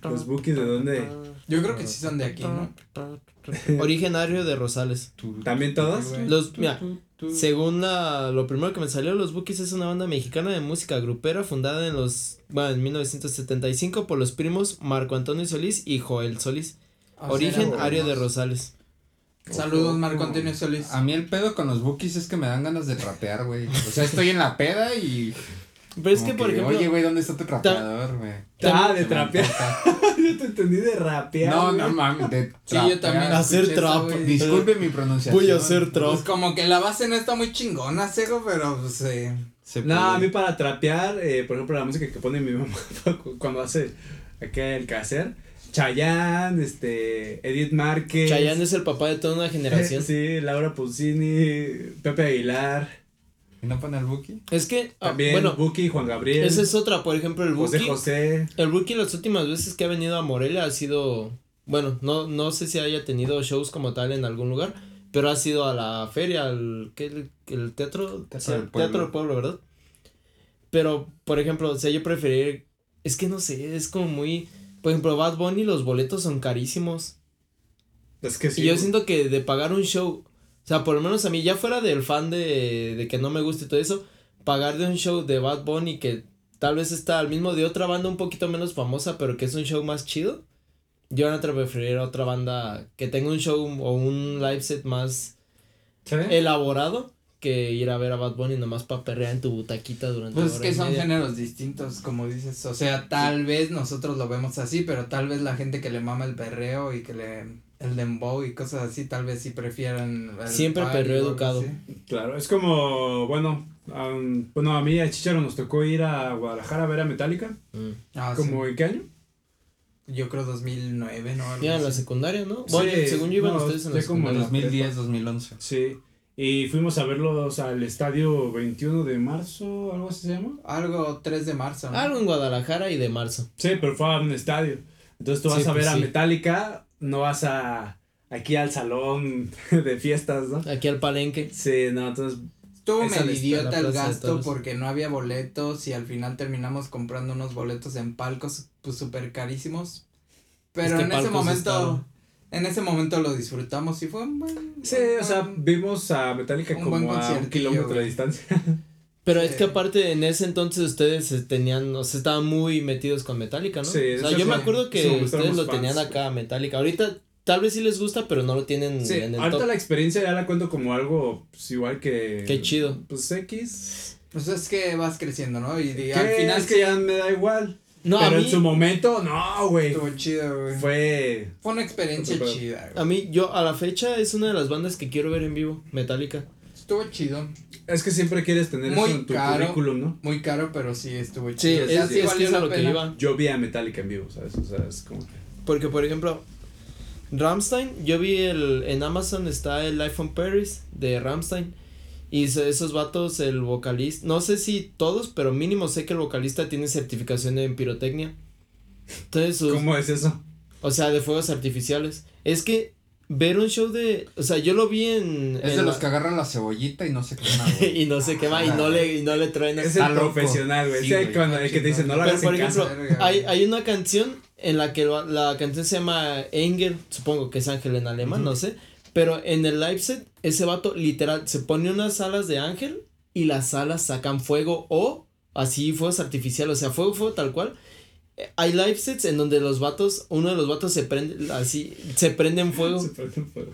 los Bukis, ¿de dónde? Yo creo que sí son de aquí, ¿no? Originario de Rosales. ¿También todos? Los, mira, según la, lo primero que me salió, los Bookies es una banda mexicana de música grupera fundada en los, bueno, en 1975 por los primos Marco Antonio Solís y Joel Solís. O sea, Origen área de. Rosales. Saludos Marco Antonio Solís. A mí el pedo con los bookies es que me dan ganas de rapear, güey. O sea, estoy en la peda y. Pero es que, por ejemplo, Oye, güey, ¿dónde está tu rapeador, güey? Ah, de trapear. Yo te entendí de rapear. No, no mames, de Sí, yo trapear. también. Hacer trap. Disculpe mi pronunciación. Voy a hacer trap. Pues como que la base no está muy chingona, Sego, pero pues eh, Se No, puede. a mí para trapear, eh, por ejemplo, la música que pone mi mamá cuando hace acá el caser. Chayanne, este, Edith Márquez. Chayanne es el papá de toda una generación. Sí, Laura Pausini, Pepe Aguilar. ¿Y no pone el buki? Es que, ah, También bueno, Buki, Juan Gabriel. esa es otra, por ejemplo, el José Buki. José. El Buki las últimas veces que ha venido a Morelia ha sido, bueno, no, no sé si haya tenido shows como tal en algún lugar, pero ha sido a la feria, al, ¿qué? El, el teatro, Teatro sí, del Pueblo. Teatro del Pueblo, ¿verdad? Pero, por ejemplo, o sea, yo preferiría, es que no sé, es como muy, por ejemplo, Bad Bunny, los boletos son carísimos. Es que sí. y yo güey. siento que de pagar un show, o sea, por lo menos a mí, ya fuera del fan de, de que no me guste todo eso, pagar de un show de Bad Bunny que tal vez está al mismo de otra banda un poquito menos famosa, pero que es un show más chido. Yo van a preferir a otra banda que tenga un show o un live set más ¿Sí? elaborado que ir a ver a Bad Bunny nomás para perrear en tu butaquita durante pues es que son media. géneros distintos, como dices. O sea, tal vez nosotros lo vemos así, pero tal vez la gente que le mama el perreo y que le el dembow y cosas así, tal vez sí prefieran Siempre perreo educado. así. Claro, es como, bueno, am, bueno, a mí a Chicharo nos tocó ir a Guadalajara a ver a Metallica. Mm. Ah, ¿Como en qué año? Yo creo 2009, ¿no? Algo Ya en la secundaria, ¿no? Sí, bueno, según yo iban no, ustedes en la secundaria. en 2010, 2011. Sí. Y fuimos a verlos al estadio 21 de marzo, algo así se llama. Algo 3 de marzo, ¿no? Algo en Guadalajara y de marzo. Sí, pero fue a un estadio. Entonces tú vas Sí, a ver pues a sí. Metallica, no vas a aquí al salón de fiestas, ¿no? Aquí al palenque. Sí, no, entonces Estuvo medio idiota el gasto porque no había boletos y al final terminamos comprando unos boletos en palcos pues súper carísimos. Pero Es que en ese momento. En ese momento lo disfrutamos y fue un buen. sí, un o sea, vimos a Metallica un como buen a un kilómetro de distancia. Pero Sí. es que aparte en ese entonces ustedes eh, tenían, o sea, estaban muy metidos con Metallica, ¿no? Sí, o sea, yo me acuerdo que Sí, ustedes lo fans, tenían acá, Metallica. Ahorita tal vez sí les gusta, pero no lo tienen Sí, en el ahorita top. la experiencia ya la cuento como algo pues, igual que Qué chido. Pues X. Pues es que vas creciendo, ¿no? Y, y al final es que ya me da igual. No, a pero mí, en su momento, no, güey. estuvo chido, güey. Fue, Fue una experiencia chida, a güey. mí, yo a la fecha es una de las bandas que quiero ver en vivo, Metallica. Estuvo chido. Es que siempre quieres tener Muy eso en tu caro. currículum, ¿no? Muy caro, pero sí estuvo Sí, chido. O sea, es, sí es valió que es a lo que iba. Yo vi a Metallica en vivo, ¿sabes? O sea, es como que. Porque, por ejemplo, Ramstein, yo vi el, en Amazon está el Life on Paris de Ramstein. Y esos vatos, el vocalista, no sé si todos, pero mínimo sé que el vocalista tiene certificación en pirotecnia. Entonces sus, ¿Cómo es eso? o sea, de fuegos artificiales. Es que ver un show de, o sea, yo lo vi en, Es en de los la- que agarran la cebollita y no se quema, güey. y no se quema y no le y no le traen Es el loco. profesional, güey. Sí, Sí, güey, cuando está el que te dice, no lo Pero hagas por en ejemplo, casa. Hay, hay una canción en la que lo- la canción se llama Engel, supongo que es ángel en alemán, no sé, pero en el live set ese vato literal se pone unas alas de ángel y las alas sacan fuego o así fuegos artificiales, o sea, fuego, fuego tal cual. Eh, Hay live sets en donde los vatos, uno de los vatos se prende así, se prende en fuego. Se prende un fuego.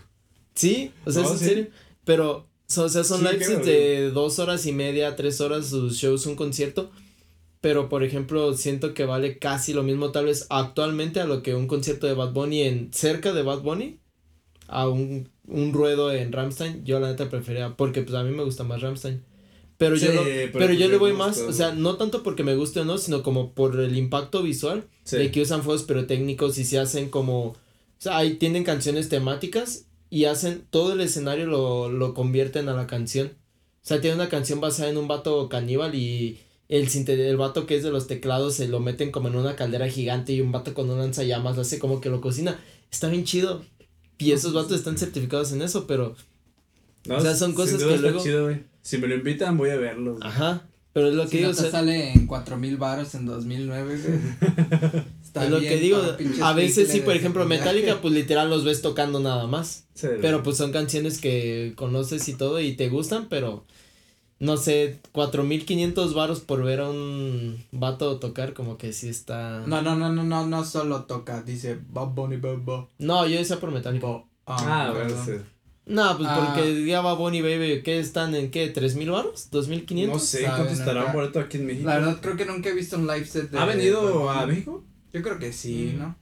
Sí, o sea, No, es en serio. Pero, o sea, son Sí, live sets de dos horas y media, tres horas, sus shows, un concierto. Pero, por ejemplo, siento que vale casi lo mismo, tal vez actualmente, a lo que un concierto de Bad Bunny en cerca de Bad Bunny, a un, un ruedo en Ramstein. Yo, la neta, prefería, porque pues a mí me gusta más Ramstein. Pero yo, lo- pero pero, pues yo de le voy más, o sea, no tanto porque me guste o no, sino como por el impacto visual Sí. de que usan fuegos pirotécnicos y se hacen como, o sea, ahí tienen canciones temáticas y hacen todo el escenario lo, lo convierten a la canción. O sea, tiene una canción basada en un vato caníbal y el, el vato que es de los teclados se lo meten como en una caldera gigante y un vato con un lanzallamas lo hace como que lo cocina. Está bien chido. Y esos vatos están certificados en eso, pero, No, o sea, son cosas que luego- chido, güey. Si me lo invitan, voy a verlos. güey. ajá. Pero es lo que Si digo, no o te sea, sale en cuatro mil baros en 2009, güey. Está es lo bien que digo, a veces sí, por ejemplo. Metallica, pues literal los ves tocando nada más. Sí, Pero pues son canciones que conoces y todo y te gustan, pero no sé, 4500 varos por ver a un vato tocar como que sí está No, no, no, no, no, no solo toca, dice Bob Bunny Bob Bob. No, yo decía por Metallica. Bo- Ah, sí. No, pues Ah. porque ya va Bonnie Baby, ¿qué están en qué? ¿3000 varos? ¿2500? No sé cuánto estará un boleto aquí en México. La verdad creo que nunca he visto un live set de ¿Ha venido a. México? Yo creo que sí, Mm. ¿no?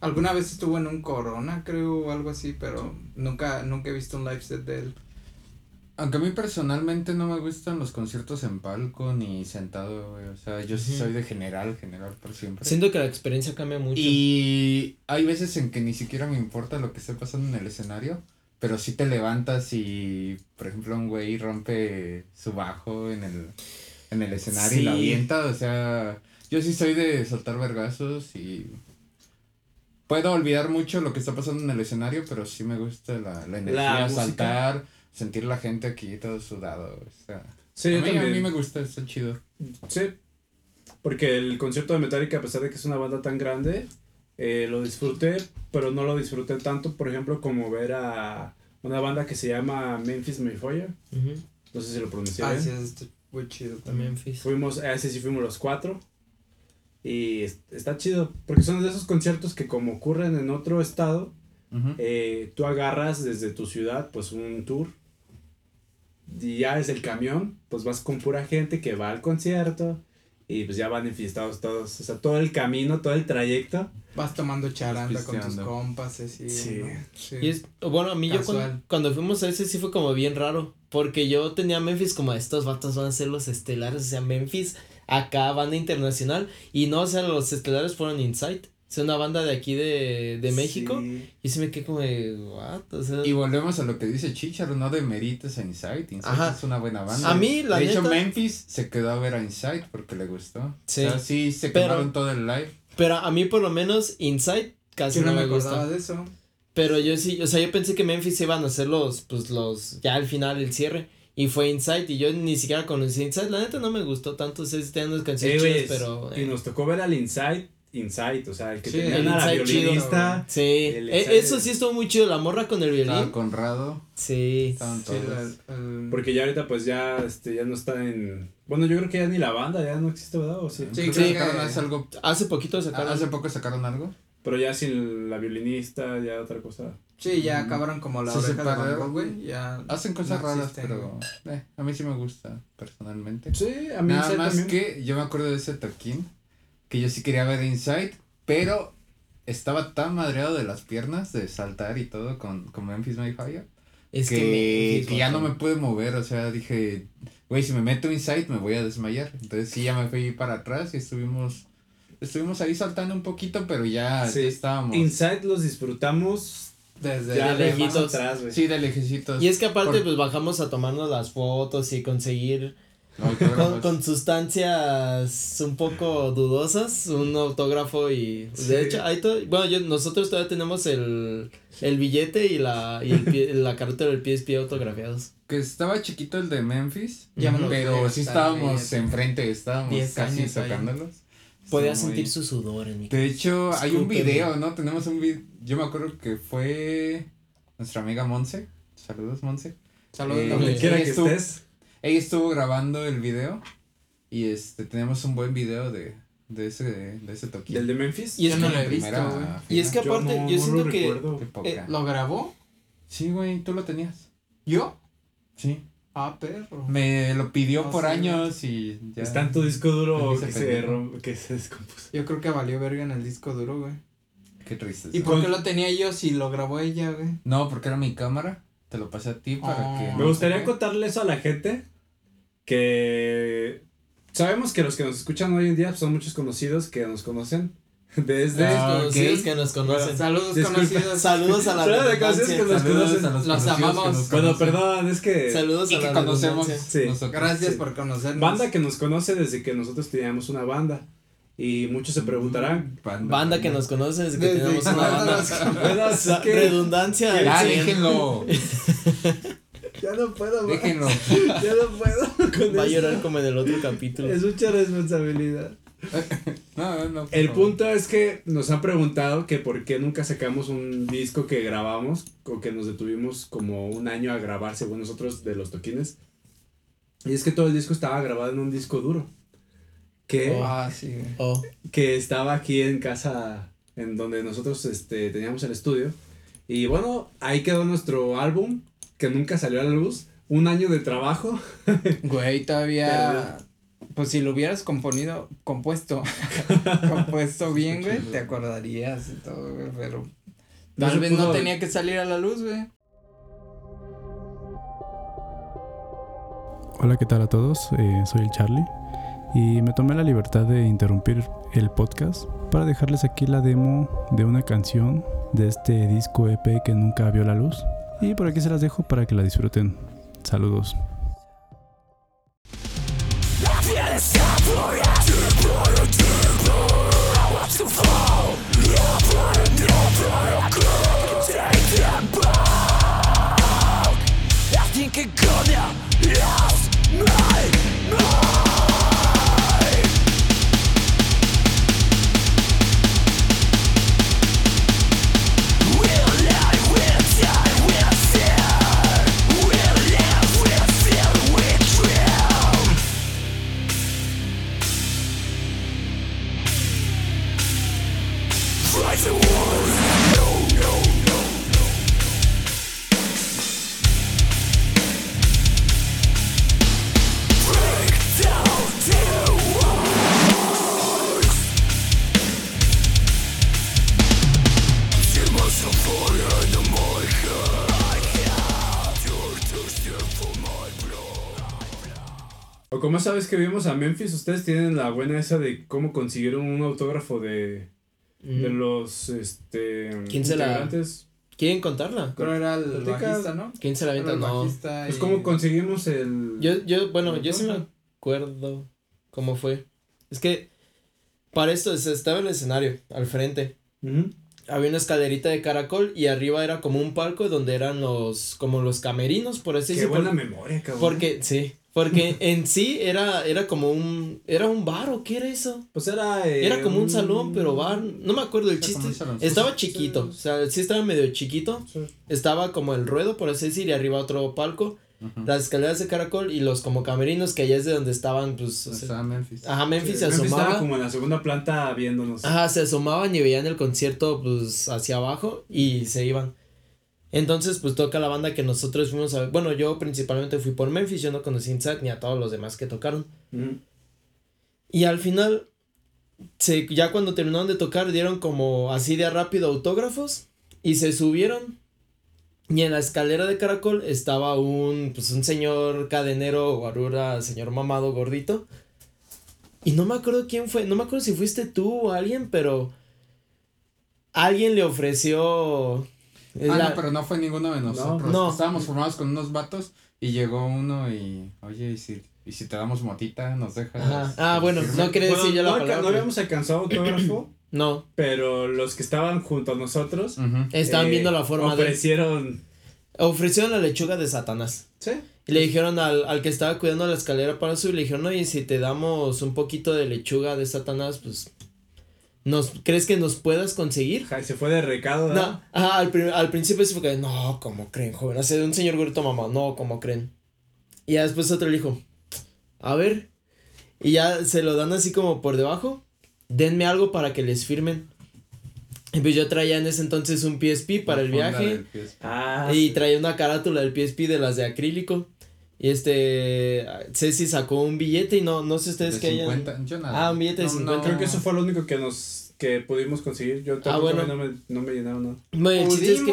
Alguna vez estuvo en un Corona, creo, o algo así, pero nunca, nunca he visto un live set de él. Aunque a mí personalmente no me gustan los conciertos en palco ni sentado, güey. O sea, yo sí soy de general, general por siempre. Siento que la experiencia cambia mucho. Y hay veces en que ni siquiera me importa lo que esté pasando en el escenario, pero sí te levantas y, por ejemplo, un güey rompe su bajo en el, en el escenario y Sí. avienta, o sea, yo sí soy de soltar vergazos y puedo olvidar mucho lo que está pasando en el escenario, pero sí me gusta la, la energía, saltar, sentir la gente aquí todo sudado, o sea, Sí, a, mí, a mí me gusta, está chido. Sí. Porque el concierto de Metallica, a pesar de que es una banda tan grande, eh, lo disfruté, pero no lo disfruté tanto, por ejemplo, como ver a una banda que se llama Memphis Mayfire. Ujú, No sé si lo pronuncié Ah, bien. sí, está muy chido también. Memphis. Fuimos, a ese sí fuimos los cuatro. Y es- está chido, porque son de esos conciertos que como ocurren en otro estado, Ujú. eh, tú agarras desde tu ciudad pues un tour y ya desde el camión pues vas con pura gente que va al concierto y pues ya van enfiestados todos, o sea, todo el camino, todo el trayecto. Vas tomando charanda con tus compas, así. Sí. ¿no? Sí. Y es, bueno, a mí yo cuando, cuando fuimos a ese sí fue como bien raro, porque yo tenía Memphis como estos vatos van a ser los estelares, o sea, Memphis acá, banda internacional, y no, o sea, los estelares fueron Insight, es una banda de aquí de, de México, Sí. y se me quedé como de, what, o sea, Y volvemos a lo que dice Chicharo, no demerites a Insight. Insight Ajá. es una buena banda. A mí, la De hecho, neta- Memphis se quedó a ver a Insight porque le gustó. Sí. O sea, sí, se Pero- quemaron todo el live. pero a mí por lo menos Insight casi no, no me me acordaba gusta, de eso. pero yo sí, o sea, yo pensé que Memphis iban a hacer los, pues los, ya al final, el cierre, y fue Insight, y yo ni siquiera conocí Insight, la neta no me gustó tanto, sea, sí tenían unas Eh, canciones chidas, pero... Y eh. nos tocó ver al Insight, Insight, o sea, el que Sí, tenía el a la chido. violinista. Sí, El e- eso sí estuvo muy chido, la morra con el Estaba violín. Conrado. Sí. Estaban Sí, la- Porque ya ahorita pues ya, este, ya no está en... Bueno, yo creo que ya ni la banda, ya no existe, ¿verdad? ¿O sí? Sí, Creo creo que que- sacaron hace algo. Hace poquito sacaron. Hace poco sacaron algo. Pero ya sin la violinista, ya otra cosa. Sí, ya acabaron como la Se oreja de. Ya. Hacen cosas no raras, pero eh, a mí sí me gusta, personalmente. Sí, a mí Nada más también. que yo me acuerdo de ese toquín, que yo sí quería ver Insight, pero estaba tan madreado de las piernas de saltar y todo con, con Memphis Mayfire. es que, que, Memphis, que ya no me pude mover, o sea, dije, güey, si me meto inside me voy a desmayar. Entonces sí, ya me fui para atrás y estuvimos, estuvimos ahí saltando un poquito, pero ya, Sí. ya estábamos. Insight los disfrutamos Desde. ya de lejitos. atrás, güey. Sí, de lejecitos. Y es que aparte, Por- pues bajamos a tomarnos las fotos y conseguir. Con, sustancias un poco dudosas, un autógrafo y Sí. de hecho hay todo, bueno, yo, nosotros todavía tenemos el, el billete y la y el pie- la carta del PSP autografiados. Que estaba chiquito el de Memphis. Ya me Pero sí está estábamos bien. enfrente, estábamos 10 casi ahí. tocándolos. Podía muy- sentir su sudor en mi De hecho, hay un video, ¿no? Tenemos un video. Yo me acuerdo que fue nuestra amiga Monse. Saludos, Monse. Saludos, Eh. Donde quiera que estés. Ella estuvo grabando el video. Y este, tenemos un buen video de, de ese, de ese toquín. ¿Del de Memphis? Y es Yo no que- lo he visto, güey. Y es que Yo aparte, no- yo no siento lo que eh, ¿Lo grabó? Sí, güey, tú lo tenías. ¿Yo? Sí. Ah, perro. Me lo pidió No por años y ya. Está en tu disco duro se que se, que se descompuso. Yo creo que valió verga en el disco duro, güey. Qué triste. ¿Y por qué lo tenía yo si lo grabó ella, güey? No, porque era mi cámara. Te lo pasé a ti para Ah. que. Me gustaría contarle eso a la gente. Que sabemos que los que nos escuchan hoy en día son muchos conocidos que nos conocen. Desde. Ah, Desconocidos ok. que nos conocen. Saludos Disculpa. conocidos. Saludos a la Saludos conocidos que nos Saludos conocen. a los Los conocidos amamos. que nos Bueno, perdón, es que. Saludos Y a que la conocemos. Sí. Gracias Sí. por conocernos. Banda que nos conoce desde que nosotros teníamos una banda. Y muchos se preguntarán. Banda que nos conoce desde que Desde tenemos una banda. Redundancia. Ya, déjenlo. Ya no puedo, más. déjenlo. Ya no puedo. Con Va a llorar como en el otro capítulo. Es mucha responsabilidad. No, no, por El punto es que nos han preguntado que por qué nunca sacamos un disco que grabamos o que nos detuvimos como un año a grabar según nosotros de los toquines. Y es que todo el disco estaba grabado en un disco duro. Que, Ah, sí. Oh, que estaba aquí en casa en donde nosotros este, teníamos el estudio. Y bueno, ahí quedó nuestro álbum que nunca salió a la luz. Un año de trabajo. Güey, todavía. Pues si lo hubieras componido, compuesto, compuesto bien, güey, te acordarías y todo, güey, pero No tal vez no tenía que salir a la luz, güey. Hola, ¿qué tal a todos? Eh, soy el Charlie y me tomé la libertad de interrumpir el podcast para dejarles aquí la demo de una canción de este disco EP que nunca vio la luz y por aquí se las dejo para que la disfruten. Saludos. Sabes que vimos a Memphis, ustedes tienen la buena esa de cómo consiguieron un autógrafo de, de los este ¿Quién se la-. ¿Quieren contarla? Pero era el Platica. bajista, ¿no? ¿Quién se la avienta? el No. Pues y- cómo conseguimos el Yo, yo, bueno, ¿El yo sí me acuerdo cómo fue. Es que para esto se estaba el escenario al frente. Había una escalerita de caracol y arriba era como un palco donde eran los, como los camerinos, por así Qué decirlo. buena Por- memoria, cabrón. Porque, sí, porque en sí era, era como un, era un bar o qué era eso. Pues era eh, Era como un salón, pero bar, no me acuerdo el chiste. Estaba chiquito, o sea, sí estaba medio chiquito. Sí. Estaba como el ruedo, por así decir, y arriba otro palco. Las escaleras de caracol y los como camerinos que allá es de donde estaban, pues, o sea, Estaba Memphis. ajá, Memphis Sí, se Memphis estaba asomaba. como en la segunda planta viéndonos. Ajá, se asomaban y veían el concierto, pues, hacia abajo y se iban. Entonces, pues, toca la banda que nosotros fuimos a ver. Bueno, yo principalmente fui por Memphis, yo no conocí a Inside ni a todos los demás que tocaron. Y al final, se, ya cuando terminaron de tocar, dieron como así de rápido autógrafos y se subieron. Y en la escalera de caracol estaba un, pues, un señor cadenero, guarura, señor mamado, gordito. Y no me acuerdo quién fue, no me acuerdo si fuiste tú o alguien, pero alguien le ofreció... Ah, la- no, pero no fue ninguno de nosotros. No. Estábamos formados con unos vatos y llegó uno y, oye, y si Y si te damos motita, nos dejas. Ajá. Ah, bueno, no quería Bueno, decir yo la no, palabra. no pero- habíamos alcanzado autógrafo, No, pero los que estaban junto a nosotros estaban eh, viendo la forma de. ofrecieron Ofrecieron la lechuga de Satanás. sí Y le dijeron al, al que estaba cuidando la escalera para subir, le dijeron, oye, si te damos un poquito de lechuga de Satanás, pues, ¿nos, ¿crees que nos puedas conseguir? Se fue de recado No, ajá, al, principio sí fue que, no, ¿cómo creen, joven? Hace un señor gordito mamá, no, ¿cómo creen? Y ya después otro le dijo, a ver, y ya se lo dan así como por debajo, denme algo para que les firmen. Y pues yo traía en ese entonces un PSP para el La viaje. ah Y sí. traía una carátula del PSP de las de acrílico. Y este. Ceci sacó un billete y no, no sé ustedes De qué hayan. 50, yo nada. Ah, un billete de No, 50. creo que eso fue lo único que nos que pudimos conseguir yo tampoco bueno. no me, no me llenaron nada Bueno, el chiste es que.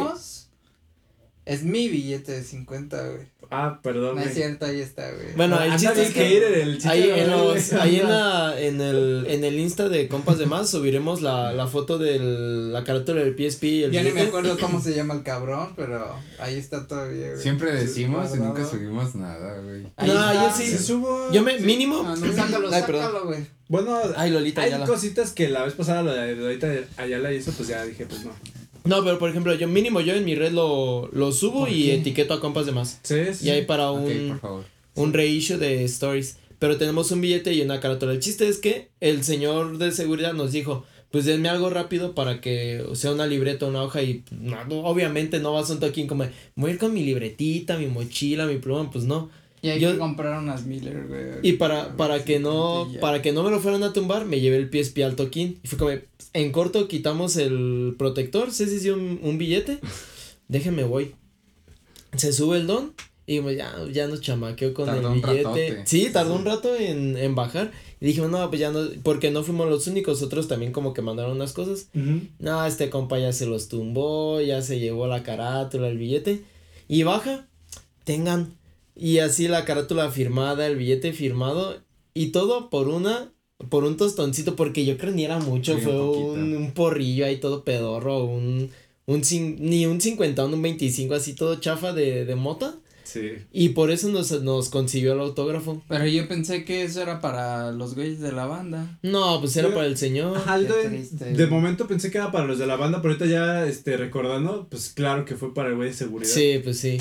Es mi billete de 50, güey. ah perdón No es cierto, ahí está, güey. Bueno, el Anda chiste es que que. ir en el chiste Ahí, en, los, ahí en, la, en, el, en el Insta de Compas de Más subiremos la, la foto de la carátula del PSP y el Yo ni me acuerdo cómo se llama el cabrón, pero ahí está todavía, güey. Siempre decimos y nunca subimos nada, güey. No, yo sí. Subo Yo me, mínimo. Ah, no, sácalo, Ay, perdón. sácalo, güey. bueno Ay, Lolita hay Ayala. cositas que la vez pasada la de Lolita Ayala hizo pues ya dije pues no No, pero por ejemplo, yo mínimo yo en mi red lo, lo subo ¿Por y qué? etiqueto a Compas de Más. sí, sí, Y ahí para un. por favor. un reissue de stories. Pero tenemos un billete y una carátula. El chiste es que el señor de seguridad nos dijo, pues denme algo rápido para que sea una libreta, una hoja y no, no, obviamente no vas a un toquín como, voy a ir con mi libretita, mi mochila, mi pluma, pues no. Y hay Yo- que comprar unas Miller, güey. Y para, para que no, para que no me lo fueran a tumbar, me llevé el PSP al toquín. Y fue como, en corto quitamos el protector, se dio un, un billete, déjenme voy. Se sube el don y pues ya, ya nos chamaqueó con Tardó el un billete. ratote. Sí, tardó un rato en, en bajar. Y dijimos, no, pues ya no, porque no fuimos los únicos, otros también como que mandaron unas cosas. Ujú. No, este compa ya se los tumbó, ya se llevó la carátula, el billete. Y baja, tengan. Y así la carátula firmada, el billete firmado. Y todo por una, por un tostoncito, porque yo creo ni era mucho, Sí, fue un un, un porrillo ahí todo pedorro, un, un cin- ni un 50, un 25, así todo chafa de, de mota. sí Y por eso nos, nos consiguió el autógrafo. Pero yo pensé que eso era para los güeyes de la banda. No, pues era Yo- para el señor. De, de momento pensé que era para los de la banda, pero ahorita ya este recordando, pues claro que fue para el güey de seguridad. Sí, pues sí.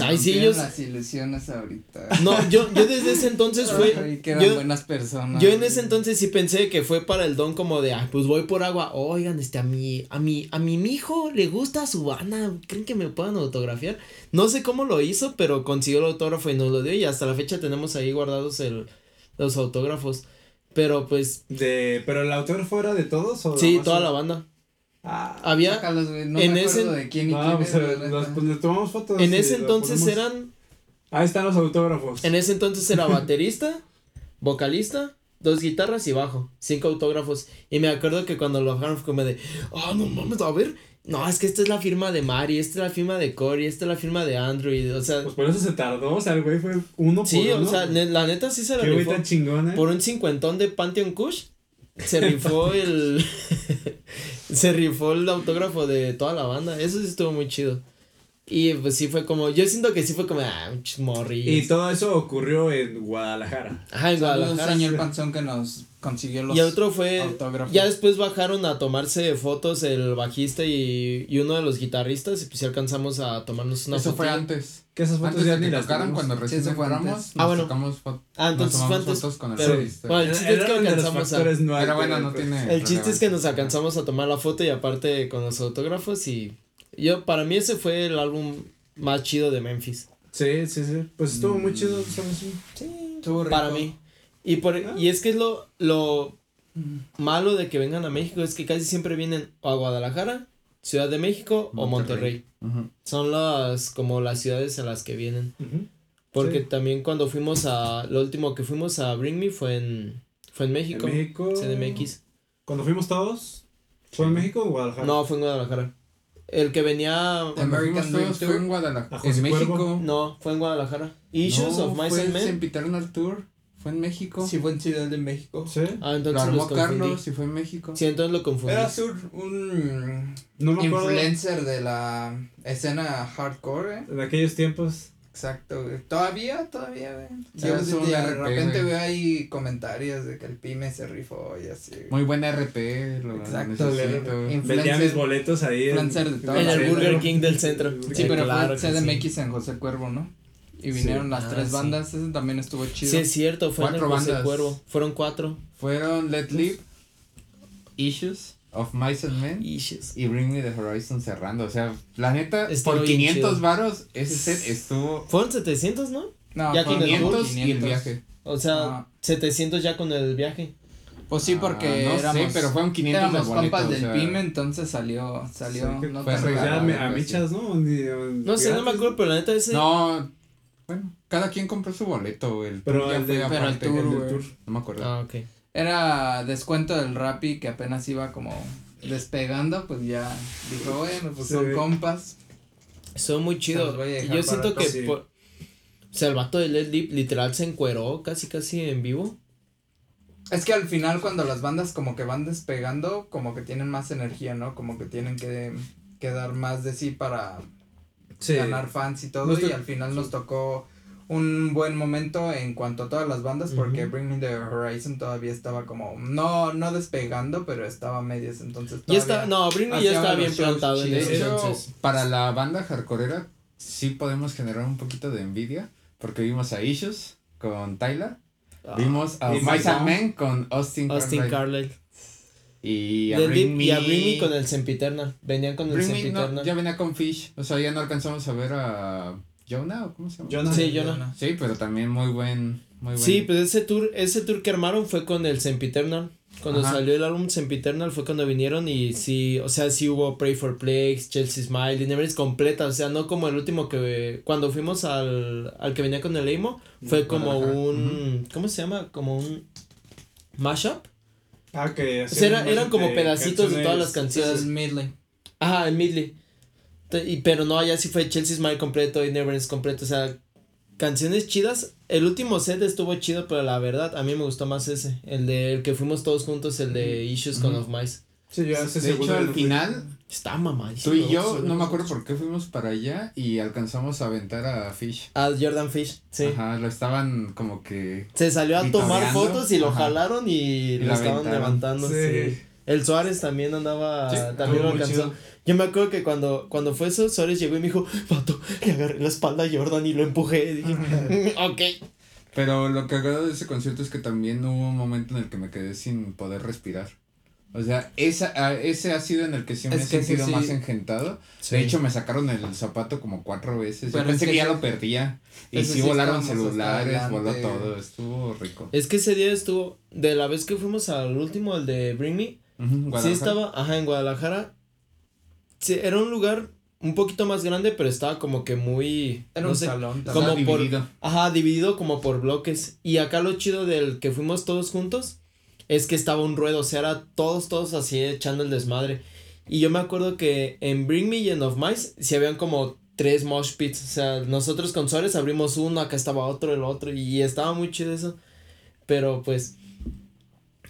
Ay, sí, ellos. las ilusiones ahorita. No, yo, yo desde ese entonces fue. Creí que eran yo- buenas personas. Yo en ese entonces sí pensé que fue para el don como de, ah, pues voy por agua. Oigan, este, a mi, a mi, a mi mijo le gusta su banda. ¿Creen que me puedan autografiar? No sé cómo lo hizo, pero consiguió el autógrafo y nos lo dio y hasta la fecha tenemos ahí guardados el, los autógrafos. Pero pues, De, pero el autógrafo era de todos o sí, toda la banda. Ah, Había, Sácalos, güey, no en me ese- de quién y no, quién pues, era, la los- neta. le tomamos fotos. en y ese lo entonces ponemos. eran, Ahí están los autógrafos. en ese entonces era baterista, vocalista, dos guitarras y bajo, cinco autógrafos. Y me acuerdo que cuando lo bajaron fue como de, ah, no mames, a ver, no, es que esta es la firma de Mari, esta es la firma de Cory, esta es la firma de Andrew, y, o sea, Pues por eso se tardó, o sea, el güey fue uno sí, por uno. o sea, la neta sí se la Qué güey rifó. tan chingón, eh. Por un cincuentón de Pantheon Kush, se rifó el, se rifó el autógrafo de toda la banda, eso sí estuvo muy chido. Y pues sí fue como, yo siento que sí fue como, ah, morrillos. Y todo eso ocurrió en Guadalajara. Ajá, en Guadalajara. señor Panzón que nos consiguió los Y otro fue, autógrafos. ya después bajaron a tomarse fotos el bajista y, y uno de los guitarristas y pues sí alcanzamos a tomarnos una Eso foto. fue antes. Que esas fotos Antes ya ni las tenemos. cuando recién antes. nos Ah, bueno. Ah, entonces nos fue antes, fotos con el pero- solista. bueno, el chiste es que alcanzamos a- factores no Pero bueno, altos, no tiene. El chiste es que nos alcanzamos a tomar la foto y aparte con los autógrafos y yo, para mí ese fue el álbum más chido de Memphis. Sí, sí, sí. Pues estuvo muy chido, ¿sabes? Sí, Estuvo rico. para mí. Y por y es que es lo, lo malo de que vengan a México es que casi siempre vienen o a Guadalajara, Ciudad de México o Monterrey. Son las como las ciudades en las que vienen. Porque Sí. también cuando fuimos a lo último que fuimos a Bring Me fue en fue en México, En México. CDMX. Cuando fuimos todos, ¿fue en México o Guadalajara? No, fue en Guadalajara. El que venía American Dream fue en A Guadalajara. En México. Cuervo. no, fue en Guadalajara. Issues No, of Mice and Men. Sempiternal Tour. Fue en México. Sí, fue en Ciudad de México. Sí. Ah, Lo entonces armó los confundí. Carlos y fue en México. Sí, entonces lo confundí. Era sur un No me acuerdo. influencer de la escena hardcore, ¿eh? En aquellos tiempos. Exacto, güey. Todavía, todavía, güey. Sí, Yo es de, de repente güey. veo ahí comentarios de que el pyme se rifó y así. güey. Muy buena RP, lo Exacto. Vendía mis boletos ahí. influencer de todo. En el. Burger King del centro. Sí, pero claro fue CDMX en José Cuervo, ¿no? Y vinieron las Ah, tres sí. bandas, ese también estuvo chido. Sí, es cierto, fue Cuatro bandas. Cuervo. Fueron cuatro. Fueron Let Live, Issues of Mice and Men Issues. y Bring Me the Horizon cerrando. O sea, la neta, Estuvo por bien 500 chido. varos, ese set estuvo Fueron 700, ¿no? No, Ya fueron con el tour, 500 y el viaje. O sea, Ah. 700 ya con el viaje. Pues sí, porque Ah, no éramos, sé, pero fueron 500 éramos de boleto, compas o del sea, pyme, entonces salió, salió, Sí, no fue tan a así. michas, ¿no? Día- un No sé, no me acuerdo, pero la neta ese. No, bueno, cada quien compró su boleto. El Pero tour ya el fue de- pero el tour, del tour, No me acuerdo. Ah, ok. Era descuento del Rappi que apenas iba como despegando, pues ya dijo, bueno, pues Sí. son compas. Estuvo muy Se chido. los voy a dejar Yo siento que. Sí. por- o sea, el vato de Led Deep literal se encueró casi, casi en vivo. Es que al final cuando las bandas como que van despegando, como que tienen más energía, ¿no? Como que tienen que, que dar más de sí para Sí. ganar fans y todo Nos y al final nos tocó un buen momento en cuanto a todas las bandas porque Ujú. Bring Me the Horizon todavía estaba como no no despegando pero estaba a medias entonces Ya está. No, Britney ya hacía estaba bien plantado en entonces. para la banda hardcoreera, sí podemos generar un poquito de envidia. Porque vimos a Issues con Tyler. Ah, Vimos a Mice and Men con Austin, Austin Carlyle. Carlyle. Y a Bring Deep Me. y a Britney con el Sempiternal. Venían con el Bring Me, no, Sempiternal. ya venía con Fish. O sea, ya no alcanzamos a ver a Jonah o cómo se llama. Jonah. Sí, no. Sí, pero también muy buen. Muy buen. Sí, pues ese tour, ese tour que armaron fue con el Sempiternal. Cuando Ajá. salió el álbum Sempiternal fue cuando vinieron y sí, o sea, sí hubo Pray for Plagues, Chelsea Smile, Never completa, o sea, no como el último que cuando fuimos al, al que venía con el Emo, fue como Guadalajara. un, ¿cómo se llama? Como un mashup. Ah, que O sea, era- hacían eran como pedacitos de todas las canciones. el Midley Ajá, el Midley. Y, pero no, allá sí fue Chelsea Smile completo y Never completo, o sea, canciones chidas. El último set estuvo chido, pero la verdad, a mí me gustó más ese. El de el que fuimos todos juntos, el de Issues con Ujú. Of Mice. Sí, De hecho, al final, Está mamadísimo. tú y yo, no me acuerdo por qué fuimos para allá y alcanzamos a aventar a Fish. A Jordan Fish, sí. Ajá, lo estaban como que. Se salió a tomar fotos y lo Ajá. jalaron y, Y lo estaban aventaron. levantando. Sí. sí. El Suárez también andaba, Sí, también lo alcanzó. chido. Yo me acuerdo que cuando, cuando fue eso, Suárez llegó y me dijo, Pato, le agarré la espalda a Jordan y lo empujé. Y dije, ok. Pero lo que agrado de ese concierto es que también hubo un momento en el que me quedé sin poder respirar. O sea, esa, a- ese ha sido en el que sí me Es he que sentido sí- más engentado. De hecho, me sacaron el zapato como cuatro veces. Pero Yo pensé es que, que ya lo perdía. Y sí sí volaron celulares, voló todo. Estuvo rico. Es que ese día estuvo, de la vez que fuimos al último, el de Bring Me, sí estaba, ajá, en Guadalajara. Sí, era un lugar un poquito más grande, pero estaba como que muy, era no un sé, salón Estaba como por- dividido. Ajá, dividido como por bloques. Y acá lo chido del que fuimos todos juntos es que estaba un ruedo, o sea, era todos, todos así echando el desmadre. Y yo me acuerdo que en Bring Me y en Of Mice sí habían como tres mosh pits. O sea, nosotros con Suárez abrimos uno, acá estaba otro, el otro. Y estaba muy chido eso. Pero pues,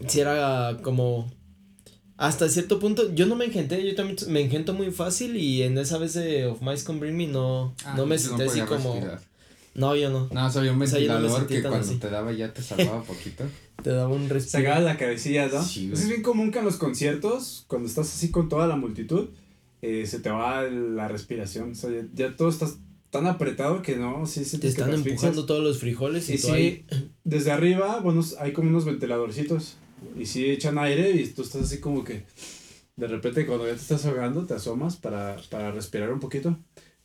sí era como. Hasta cierto punto, yo no me engenté, yo también me engento muy fácil. Y en esa vez de Of Mice con Bring Me no, Ah, no me Yo sentí así como. respirar. No, yo no. No, soy un O sea, yo no ventilador que cuando así. te daba ya te salvaba poquito. Te daba un respiro. Sacabas la cabecilla, ¿no? Sí, güey. es bien común que en los conciertos, cuando estás así con toda la multitud, eh, se te va la respiración. O sea, ya, ya todo estás tan apretado que no, sí, sí Te están empujando todos los frijoles y, Y ahí. sí, desde arriba, bueno, hay como unos ventiladorcitos. Y sí echan aire y tú estás así como que de repente cuando ya te estás ahogando te asomas para, para respirar un poquito.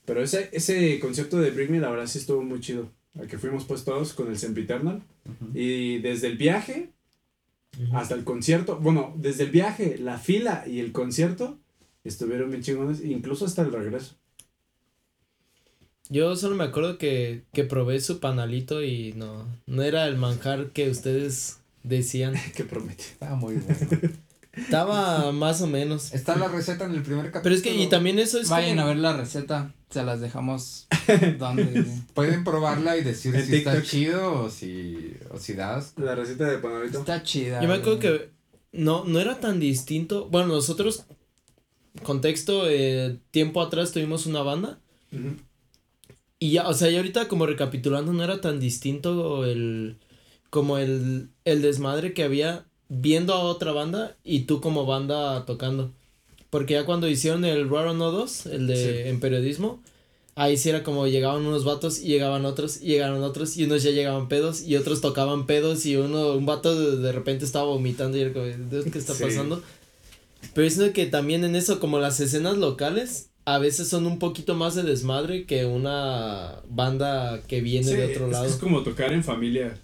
Pero ese, ese concepto de Bring Me la verdad sí estuvo muy chido. Al que fuimos pues todos con el Sempiternal. Ujú. Y desde el viaje hasta el concierto, bueno, desde el viaje, la fila y el concierto estuvieron bien chingones, incluso hasta el regreso. Yo solo me acuerdo que, que probé su panalito y no, no era el manjar que ustedes decían. que promete. Estaba muy bueno. Estaba más o menos. Está la receta en el primer capítulo. Pero es que, y también eso es vayan como- a ver la receta se las dejamos donde Pueden probarla y decir En si está chido o si, o si das. La receta de panalito. está chida Yo me acuerdo que no, no era tan distinto. Bueno, nosotros, contexto, eh, tiempo atrás tuvimos una banda Y ya, o sea, y ahorita como recapitulando, no era tan distinto el. como el, el desmadre que había viendo a otra banda y tú como banda tocando. Porque ya cuando hicieron el Raro No 2, el de Sí. en periodismo, ahí sí era como llegaban unos vatos y llegaban otros y llegaron otros y unos ya llegaban pedos y otros tocaban pedos y uno, un vato de, de repente estaba vomitando y era como, "Dude, ¿qué está Sí. pasando? Pero es que también en eso, como las escenas locales, a veces son un poquito más de desmadre que una banda que viene Sí, de otro es, lado. que es como tocar en familia.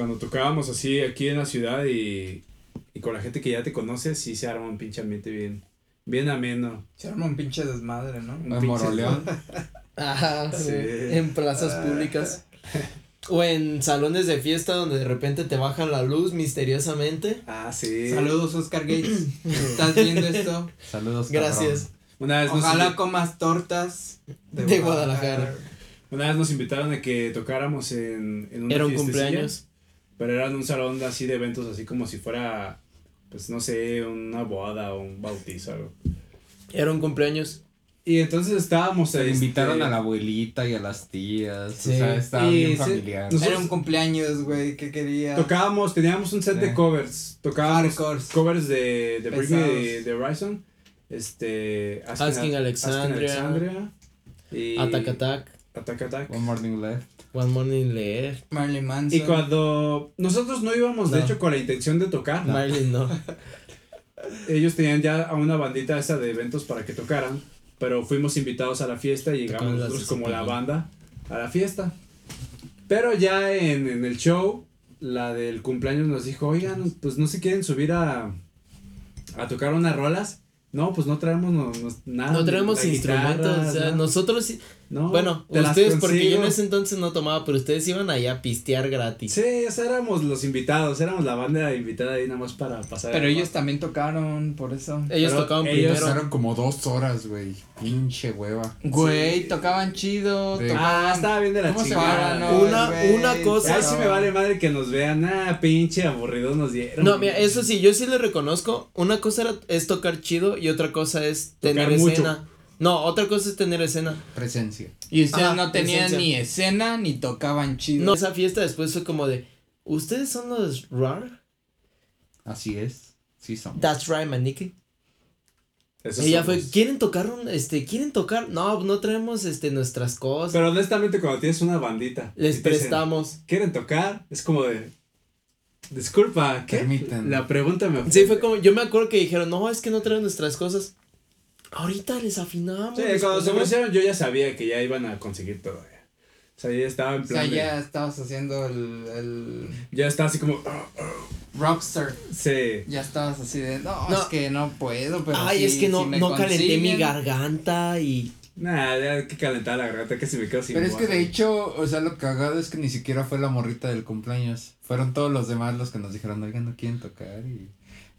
Cuando tocábamos así aquí en la ciudad y, y con la gente que ya te conoce, sí se arma un pinche ambiente bien, bien ameno. Se arma un pinche desmadre, ¿no? Un Moroleón. Ajá, Sí. en plazas públicas. O en salones de fiesta donde de repente te bajan la luz misteriosamente. Ah, sí. Saludos, Oscar Gates. ¿Estás viendo esto? Saludos, Gracias. Una vez, Ojalá comas tortas De Guadalajara. una vez nos invitaron a que tocáramos en, en una Era un cumpleaños. Pero era en un salón así de eventos, así como si fuera, pues no sé, una boda o un bautizo. Algo. Era un cumpleaños. Y entonces estábamos Se este, invitaron a la abuelita y a las tías. Sí. O sea, estaba Y bien sí, familiar. Era un cumpleaños, güey, ¿qué quería? Tocábamos, teníamos un set de covers. Tocábamos Hardcores. covers de, de Bring Me de, Pesados. de Horizon. Este. Asking Alexandria. Alexandria, Y Attack Attack. Attack Attack. One Morning Left. One Morning Leer. Marilyn Manson. Y cuando nosotros no íbamos, de No. hecho, con la intención de tocar, Marilyn no. ellos tenían ya a una bandita esa de eventos para que tocaran, pero fuimos invitados a la fiesta y llegamos nosotros como la banda a la fiesta. Pero ya en, en el show, la del cumpleaños nos dijo, oigan, pues no se quieren subir a, a tocar unas rolas. No, pues no traemos no, no- nada. No traemos la guitarra, instrumentos. O sea, nada. nosotros sí. No, Bueno, ustedes, porque yo en ese entonces no tomaba, pero ustedes iban allá a pistear gratis. Sí, o sea, éramos los invitados, éramos la banda invitada ahí nada más para pasar. Pero el ellos también tocaron, por eso. Ellos Pero tocaban ellos primero. Pasaron como dos horas, güey. Pinche hueva. Güey, Sí. tocaban chido, tocaban. Ah, estaba bien de la ¿Cómo se chingada. No, Una- güey, una cosa- Ay, sí me vale madre que nos vean. Ah, pinche aburrido nos dieron. No, mira, eso sí, yo sí le reconozco. Una cosa era, es tocar chido y otra cosa es tener mucho. escena. No, otra cosa es tener escena. Presencia. Y ustedes Ajá, no tenían presencia. ni escena ni tocaban chido. No, esa fiesta después fue como de, ¿ustedes son los RAR? Así es. Sí son. That's right, manique. Esos somos. fue, ¿quieren tocar un, este, quieren tocar? No, no traemos, este, nuestras cosas. Pero honestamente, cuando tienes una bandita. Les dicen, prestamos. ¿Quieren tocar? Es como de. Disculpa, ¿qué? Permítanme. La pregunta me. Sí, fue como, yo me acuerdo que dijeron, no, es que no traen nuestras cosas. Ahorita les afinamos. Sí, cuando se ponemos". ofrecieron, yo ya sabía que ya iban a conseguir todo. ya. O sea, ya estaba en o sea, plan. de- ya estabas haciendo el, el ya estaba así como. ah, rockstar. Sí. Ya estabas así de, no, No. es que no puedo, pero Ay, sí, es que no, si me no calenté mi consiguen". garganta y. Nah, ya hay que calentar la garganta que si me quedo sin Pero es que de hecho, o sea, lo cagado es que ni siquiera fue la morrita del cumpleaños. Fueron todos los demás los que nos dijeron, oigan, no quieren tocar. Y,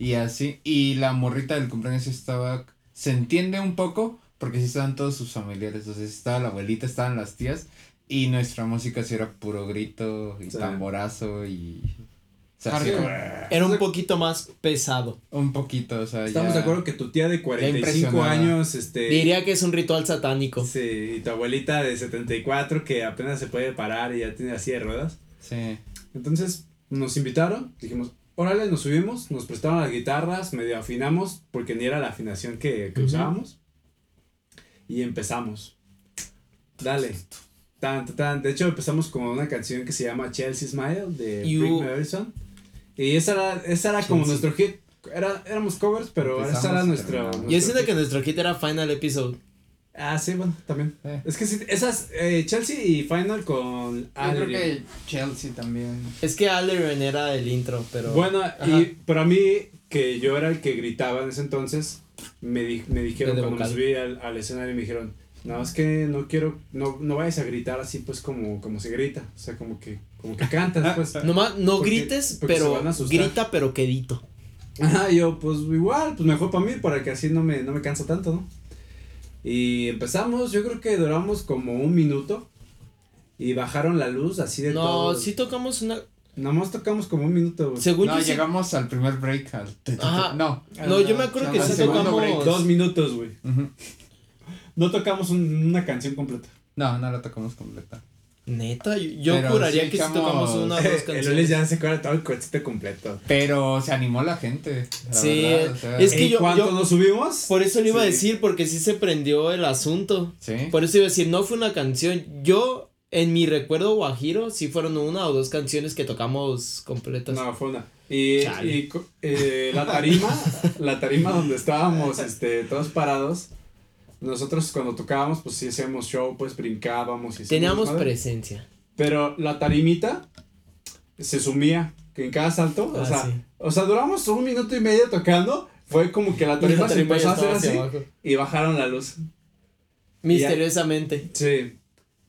y así. Y la morrita del cumpleaños estaba. Se entiende un poco, porque sí estaban todos sus familiares. O sea, sí estaba la abuelita, estaban las tías. Y nuestra música sí era puro grito y Sí. tamborazo y. O sea, sí. Era un poquito más pesado. un poquito, o sea, Estamos ya- de acuerdo que tu tía de 45 impresionada. años, este. Diría que es un ritual satánico. Sí, y tu abuelita de 74 que apenas se puede parar y ya tiene así de ruedas. Sí. Entonces nos invitaron, dijimos, órale, nos subimos, nos prestaron las guitarras, medio afinamos, porque ni era la afinación que, que Ujú. usábamos. Y empezamos. Dale. Tan, tan. De hecho, empezamos con una canción que se llama Chelsea Smile de You- Horizon. Y esa era, esa era como Chelsea. nuestro hit. Era, éramos covers, pero esa Empezamos era y nuestro. nuestro Yo siento hit. que nuestro hit era Final Episode. Ah, sí, bueno, también. Eh. Es que sí, esas, eh, Chelsea y Final con Yo creo que Chelsea también. Es que Aleren era el intro, pero. Bueno, Ajá. y pero a mí, que yo era el que gritaba en ese entonces, me, di- me dijeron cuando me vocal. subí al, al escenario, me dijeron, no, es que no quiero, no, no vayas a gritar así pues como, como se grita, o sea, como que, como que cantas, pues. No Porque- grites, porque pero grita, pero quedito. Ajá, yo, pues igual, pues mejor para mí, para que así no me, no me canso tanto, ¿no? Y empezamos, yo creo que duramos como un minuto. Y bajaron la luz así de No, todo. sí tocamos una. Nada más tocamos como un minuto, güey. Según No, yo sí- llegamos al primer break. Al... Ajá. No. No, yo me acuerdo que Al sí tocamos. break, dos minutos, güey. No tocamos un- una canción completa. No, no la tocamos completa. Neta, yo, juraría sí que si tocamos una o dos El Ulis canciones. ya se acuerda todo el concierto completo. Pero se animó la gente. la Sí, verdad, o sea, es que ¿En yo- cuanto yo- nos subimos? Por eso le iba a decir, porque sí se prendió el asunto. Sí. Por eso iba a decir, no fue una canción. Yo, en mi recuerdo guajiro, sí fueron una o dos canciones que tocamos completas. No, fue una. Y, Chale. y co- eh, la tarima, la tarima donde estábamos este, todos parados, nosotros cuando tocábamos, pues sí hacíamos show, pues brincábamos y Teníamos presencia. Pero la tarimita se sumía, que en cada salto, o Ah, sea, sí. o sea, duramos un minuto y medio tocando, fue como que la tarima, La tarima se empezó a hacer así abajo. y bajaron la luz. Misteriosamente. Sí.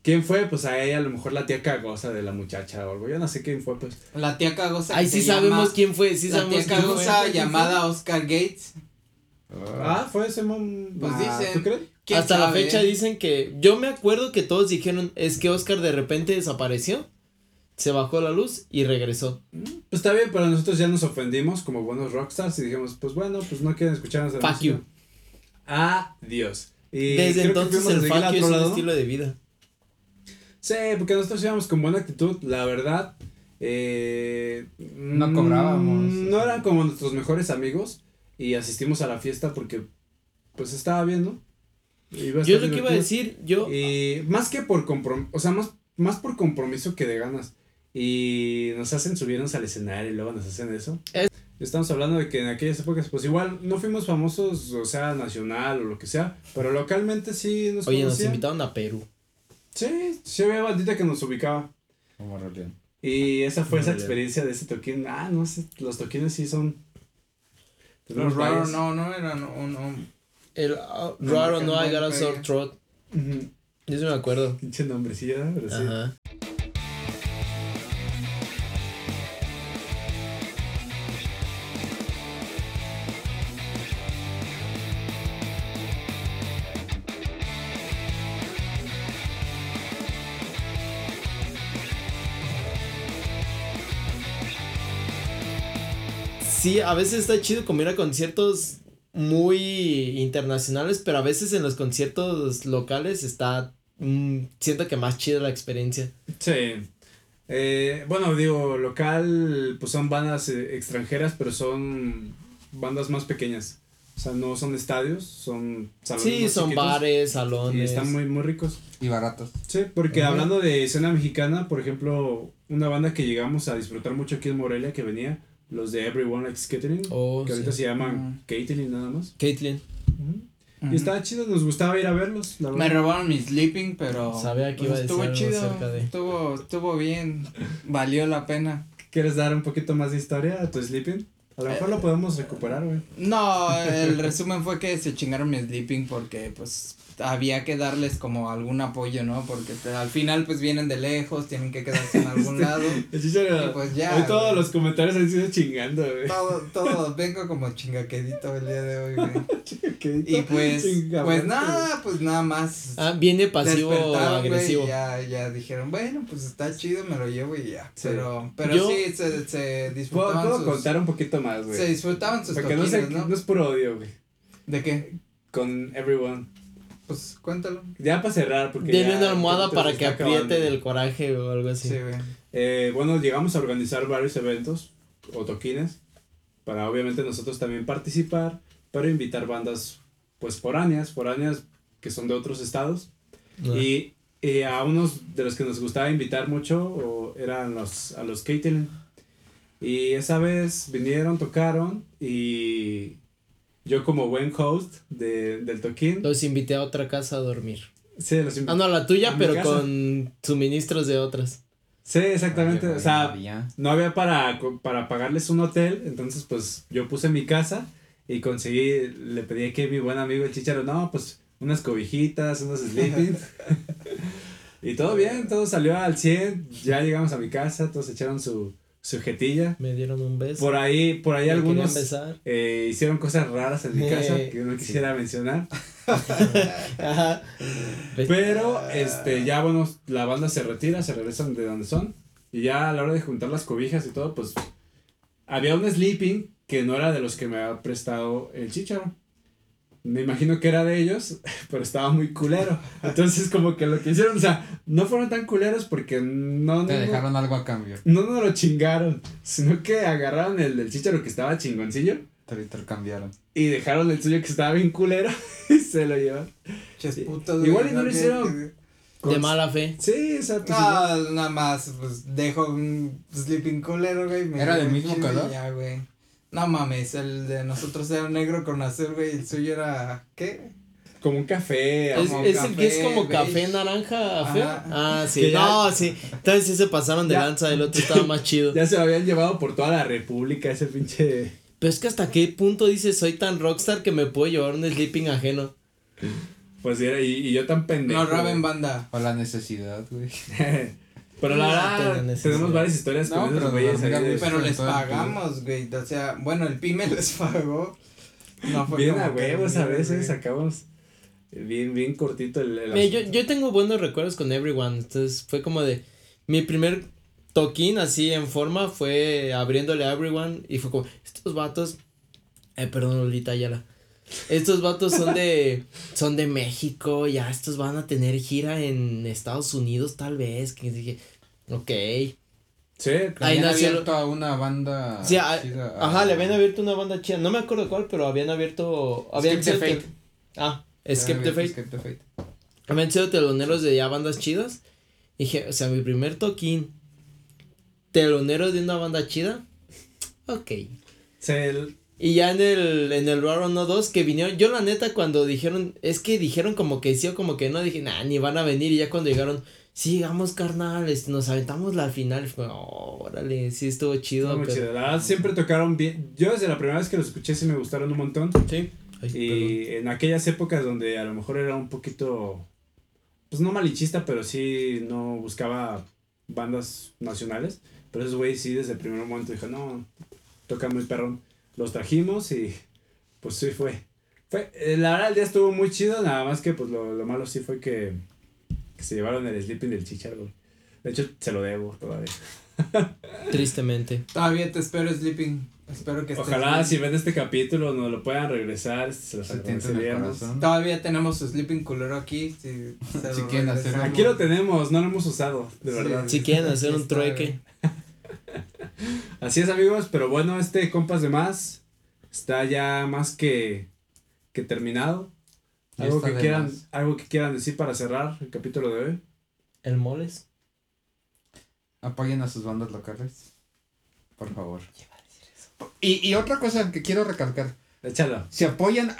¿Quién fue? Pues a ella, a lo mejor la tía cagosa de la muchacha o algo. Yo no sé quién fue, pues. La tía cagosa. Ay, que sí sabemos llama- quién fue, sí la sabemos tía quién fue. cagosa ¿Quién fue? llamada Oscar Gates. Ah, fue ese. Pues ah, dicen. ¿Tú crees? ¿Quién Hasta la fecha dicen que. Yo me acuerdo que todos dijeron, es que Oscar de repente desapareció. Se bajó la luz y regresó. Pues está bien, pero nosotros ya nos ofendimos como buenos rockstars y dijimos, pues bueno, pues no quieren escucharnos. Fuck you. Adiós. Y Desde entonces el fuck you es un estilo de vida. Sí, porque nosotros íbamos con buena actitud, la verdad. Eh, No mm, cobrábamos. No eran como nuestros mejores amigos y asistimos a la fiesta porque pues estaba bien, ¿no? Iba a Yo lo que iba a decir, yo. Y más que por compromiso, o sea, más, más por compromiso que de ganas. Y nos hacen subirnos al escenario y luego nos hacen eso. Es- Estamos hablando de que en aquellas épocas, pues igual no fuimos famosos, o sea, nacional o lo que sea, pero localmente sí nos Oye, nos invitaron a Perú. Sí, sí había bandita que nos ubicaba. Como. Y esa fue Muy esa bien. experiencia de ese toquín. Ah, no sé, los toquines sí son. Los varios. no, no eran un, un- El ah, No, raro no, sore throat. Ujú. Yo sí me acuerdo. Pinche nombrecillo, ¿verdad? pero sí. Ajá. Sí, a veces está chido como ir a conciertos muy internacionales, pero a veces en los conciertos locales está, mm, siento que más chida la experiencia. Sí. Eh, bueno, digo, local, pues son bandas eh, extranjeras, pero son bandas más pequeñas. O sea, no son estadios, son salones Sí, más son bares, Y salones. están muy, muy ricos. Y baratos. Sí, porque hablando de escena mexicana, por ejemplo, una banda que llegamos a disfrutar mucho aquí en Morelia, que venía, los de Everyone Likes Catering, Oh, que ahorita sí. se llaman Ujú. Catering nada más. Caitlyn, Y estaba chido, nos gustaba ir a verlos, la Me verdad. robaron mi sleeping, pero Sabía que pues, iba a decir estuvo chido, acerca de- estuvo, estuvo bien, valió la pena. ¿Quieres dar un poquito más de historia a tu sleeping? A lo mejor lo podemos recuperar, güey. No, el resumen fue que se chingaron mi sleeping porque pues había que darles como algún apoyo, ¿no? Porque al final pues vienen de lejos, tienen que quedarse en algún lado. El chicharo, Y pues ya, Hoy todos güey. los comentarios han sido chingando, güey. Todo, todo, vengo como chingaquedito el día de hoy, güey. ¿Qué? Y pues, pues güey. nada, pues nada más. Ah, viene pasivo güey, agresivo. y ya, ya dijeron, bueno, pues está chido, me lo llevo y ya. Sí. Pero, pero Yo- sí, se, se Puedo, disfrutaban puedo sus, contar un poquito más, güey. se disfrutaban sus Porque no, sé, no es puro odio, güey. ¿De qué? Con Everyone. Pues cuéntalo. Ya para cerrar, porque. Ya una almohada para que apriete acabando. del coraje o algo así. Sí, güey. Eh, bueno, llegamos a organizar varios eventos o toquines para obviamente nosotros también participar, pero invitar bandas pues foráneas, foráneas que son de otros estados Ah. y eh, a unos de los que nos gustaba invitar mucho o eran los a los Caitlyn y esa vez vinieron, tocaron y yo como buen host de, del toquín, Los invité a otra casa a dormir. sí, los invi- Ah, no, a la tuya, A pero con suministros de otras. sí, exactamente, Oye, o sea, había. no había para, para pagarles un hotel, entonces pues yo puse mi casa y conseguí, le pedí a mi buen amigo el chicharo, no, pues unas cobijitas, unos sleeping. y todo bien, todo salió al 100, ya llegamos a mi casa, todos echaron su, su jetilla. Me dieron un beso. Por ahí, por ahí algunos eh, hicieron cosas raras en mi casa que no quisiera mencionar. Ajá. Pero, este, ya bueno, la banda se retira, se regresan de donde son. Y ya a la hora de juntar las cobijas y todo, pues había un sleeping que no era de los que me había prestado el chicharo. Me imagino que era de ellos, pero estaba muy culero. Entonces, como que lo que hicieron, o sea, no fueron tan culeros porque no, Te no, dejaron algo a cambio. no nos lo chingaron, sino que agarraron el del chicharo que estaba chingoncillo Te lo intercambiaron. y dejaron el suyo que estaba bien culero y se lo llevaron. Ches Sí. putos, Igual y no lo hicieron. De mala fe. Sí, o sea, igual. No, nada más, pues dejo un sleeping culero, güey. me ¿Era del mismo color? Ya, güey. No mames, el de nosotros era negro con azul, güey. El suyo era. ¿Qué? como un café. Es, Como es el que es como beige. café naranja feo. Ajá. Ah, sí. Ya- No, sí. Entonces sí se pasaron de Ya. lanza, el otro estaba más chido. Ya se lo habían llevado por toda la república ese pinche. Pero es que hasta qué punto dices soy tan rockstar que me puedo llevar un sleeping ajeno. Pues era, y, y yo tan pendejo. No, Raven banda. O la necesidad, güey. pero la verdad, tenemos varias historias No, con esos pero güeyes. Pero les pagamos, güey. O sea, bueno, el pyme les pagó. No fue Bien a huevos a veces sacamos bien, bien cortito el, el Mira, yo, yo tengo buenos recuerdos con Everyone. Entonces fue como de. Mi primer toquín así en forma fue abriéndole a Everyone. Y fue como, estos vatos. Eh, perdón, Lolita Ayala. Estos vatos son de. son de México. Ya estos van a tener gira en Estados Unidos, tal vez. Que dije, ok. Sí, Ahí Habían nació abierto a una banda. Sí, a- chida, ajá, le habían abierto una banda chida. No me acuerdo cuál, pero habían abierto. Habían sido Fate. Ah, Habían Skip the Fate. Skip the Fate. Habían sido teloneros de ya bandas chidas. Dije, o sea, mi primer toquín. Telonero de una banda chida. Ok. el- Y ya en el, en el Raw No 2 que vinieron, yo la neta cuando dijeron, es que dijeron como que sí o como que no, dije, nah, ni van a venir y ya cuando llegaron, sí, vamos carnal, este, nos aventamos la final, fue, oh, órale, sí estuvo chido. estuvo pero- chido. La verdad, siempre tocaron bien. Yo desde la primera vez que los escuché sí me gustaron un montón. Sí. Ay, perdón. Y en aquellas épocas donde a lo mejor era un poquito, pues no malichista, pero sí no buscaba bandas nacionales. Pero esos güeyes sí desde el primer momento dijo, no, toca muy perrón. Los trajimos y pues sí fue. fue eh, la verdad el día estuvo muy chido, nada más que pues lo, lo malo sí fue que, que se llevaron el sleeping del chicharro. De hecho, se lo debo todavía. Tristemente. Todavía te espero, Sleeping. Espero que estés Ojalá si ven este capítulo nos lo puedan regresar, se los agradeceríamos. Todavía tenemos su Sleeping culero aquí. Si, se Si lo quieren hacer- regresamos. Aquí lo tenemos, no lo hemos usado, de Sí. verdad. Si quieren hacer un trueque. Así es amigos, pero bueno, este compas de más está ya más que, que terminado. Algo que quieran, más. algo que quieran decir para cerrar el capítulo de hoy. El moles. Apoyen a sus bandas locales. Por favor. Y, y otra cosa que quiero recalcar. Échalo. Si apoyan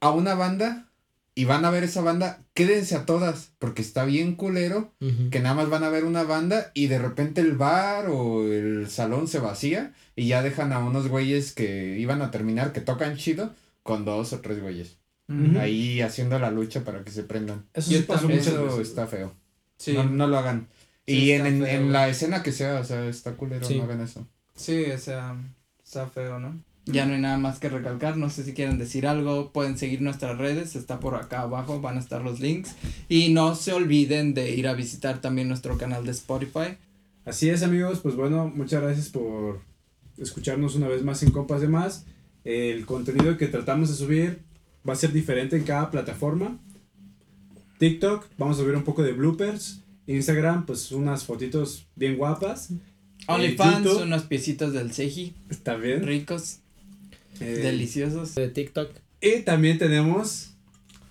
a- una banda y van a ver esa banda, quédense a todas. Porque está bien culero que nada más van a ver una banda y de repente el bar o el salón se vacía y ya dejan a unos güeyes que iban a terminar, que tocan chido, con dos o tres güeyes. Ujú. Ahí haciendo la lucha para que se prendan. Eso sí pasó Eso veces. está feo. Sí, No, no lo hagan. Sí, y en, en, feo, en la escena que sea, o sea, está culero, Sí. no hagan eso. sí, o sea, está feo, ¿no? Ya no hay nada más que recalcar, no sé si quieren decir algo, pueden seguir nuestras redes, está por acá abajo, van a estar los links. Y no se olviden de ir a visitar también nuestro canal de Spotify. Así es amigos, pues bueno, muchas gracias por escucharnos una vez más en Compas de Más. El contenido que tratamos de subir va a ser diferente en cada plataforma. TikTok, vamos a subir un poco de bloopers. Instagram, pues unas fotitos bien guapas. OnlyFans, YouTube. unos piecitos del Seji, También. ricos, Eh, deliciosos. De TikTok. Y también tenemos,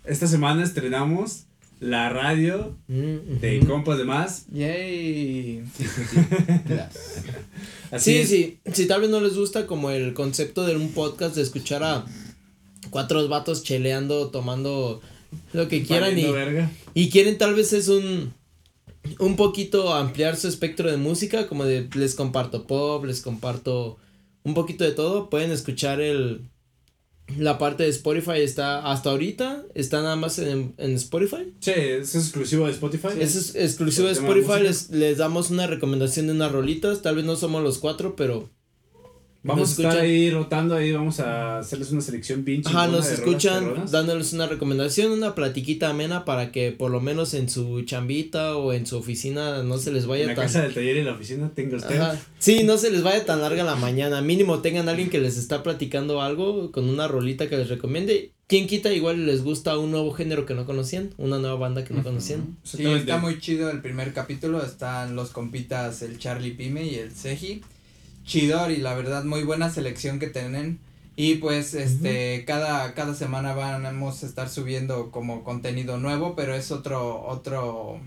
esta semana estrenamos la radio Mm, de ujú. Compas de Más. Yay. Así Sí, es. sí, si tal vez no les gusta como el concepto de un podcast de escuchar a cuatro vatos cheleando, tomando lo que quieran y, verga. y quieren tal vez es un un poquito ampliar su espectro de música, como de les comparto pop, les comparto un poquito de todo, pueden escuchar el la parte de Spotify está hasta ahorita, está nada más en, en Spotify. Sí, es exclusivo de Spotify. Es exclusivo de Spotify, les, les damos una recomendación de unas rolitas, tal vez no somos los cuatro, pero Vamos a estar escuchan. ahí rotando ahí, vamos a hacerles una selección bien Ajá, nos escuchan dándoles una recomendación, una platiquita amena para que por lo menos en su chambita o en su oficina no se les En vaya la tan... casa del taller y la oficina tenga usted. Ajá. Sí, no se les vaya tan larga la mañana. Mínimo tengan alguien que les está platicando algo con una rolita que les recomiende quién quita igual les gusta un nuevo género que no conocían, una nueva banda que no conocían. Sí, está muy chido el primer capítulo, están los compitas el Charlie Pime y el Seji. Chidor y la verdad muy buena selección que tienen. Y pues este cada cada semana vamos a estar subiendo como contenido nuevo, pero es otro otro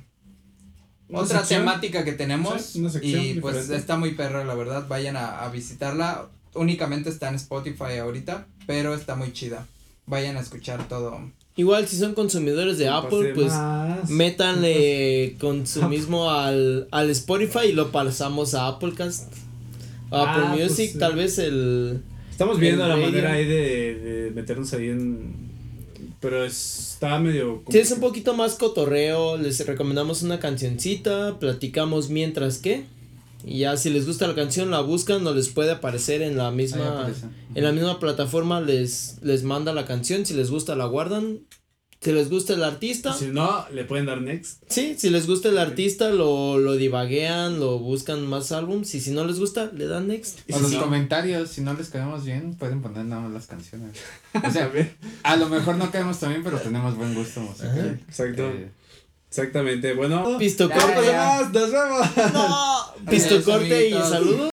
otra sección. temática que tenemos Sí, y pues está muy perro, la verdad, vayan a, a visitarla. Únicamente está en Spotify ahorita, pero está muy chida. Vayan a escuchar todo. Igual si son consumidores de Apple, pues métanle consumismo al, al Spotify y lo pasamos a Applecast. Apple Ah, pues, Music, tal vez el... Estamos viendo el la radio. manera ahí de, de meternos ahí en. Pero es- está medio. Si es un poquito más cotorreo, les recomendamos una cancioncita, platicamos mientras que. Y ya si les gusta la canción la buscan o les puede aparecer en la misma en la misma plataforma les les manda la canción, si les gusta la guardan. Si les gusta el artista, Si no, le pueden dar next. sí, si les gusta el artista lo lo divaguean, lo buscan más álbums y si no les gusta le dan next. Y O si los no- comentarios, si no les caemos bien, pueden poner nada más las canciones. O sea, a lo mejor no caemos también, pero tenemos buen gusto musical. Exacto. Eh, Exactamente. Bueno. Pisto Ya, corte. ya. Nos vemos. No, pisto Adiós, corte y saludos.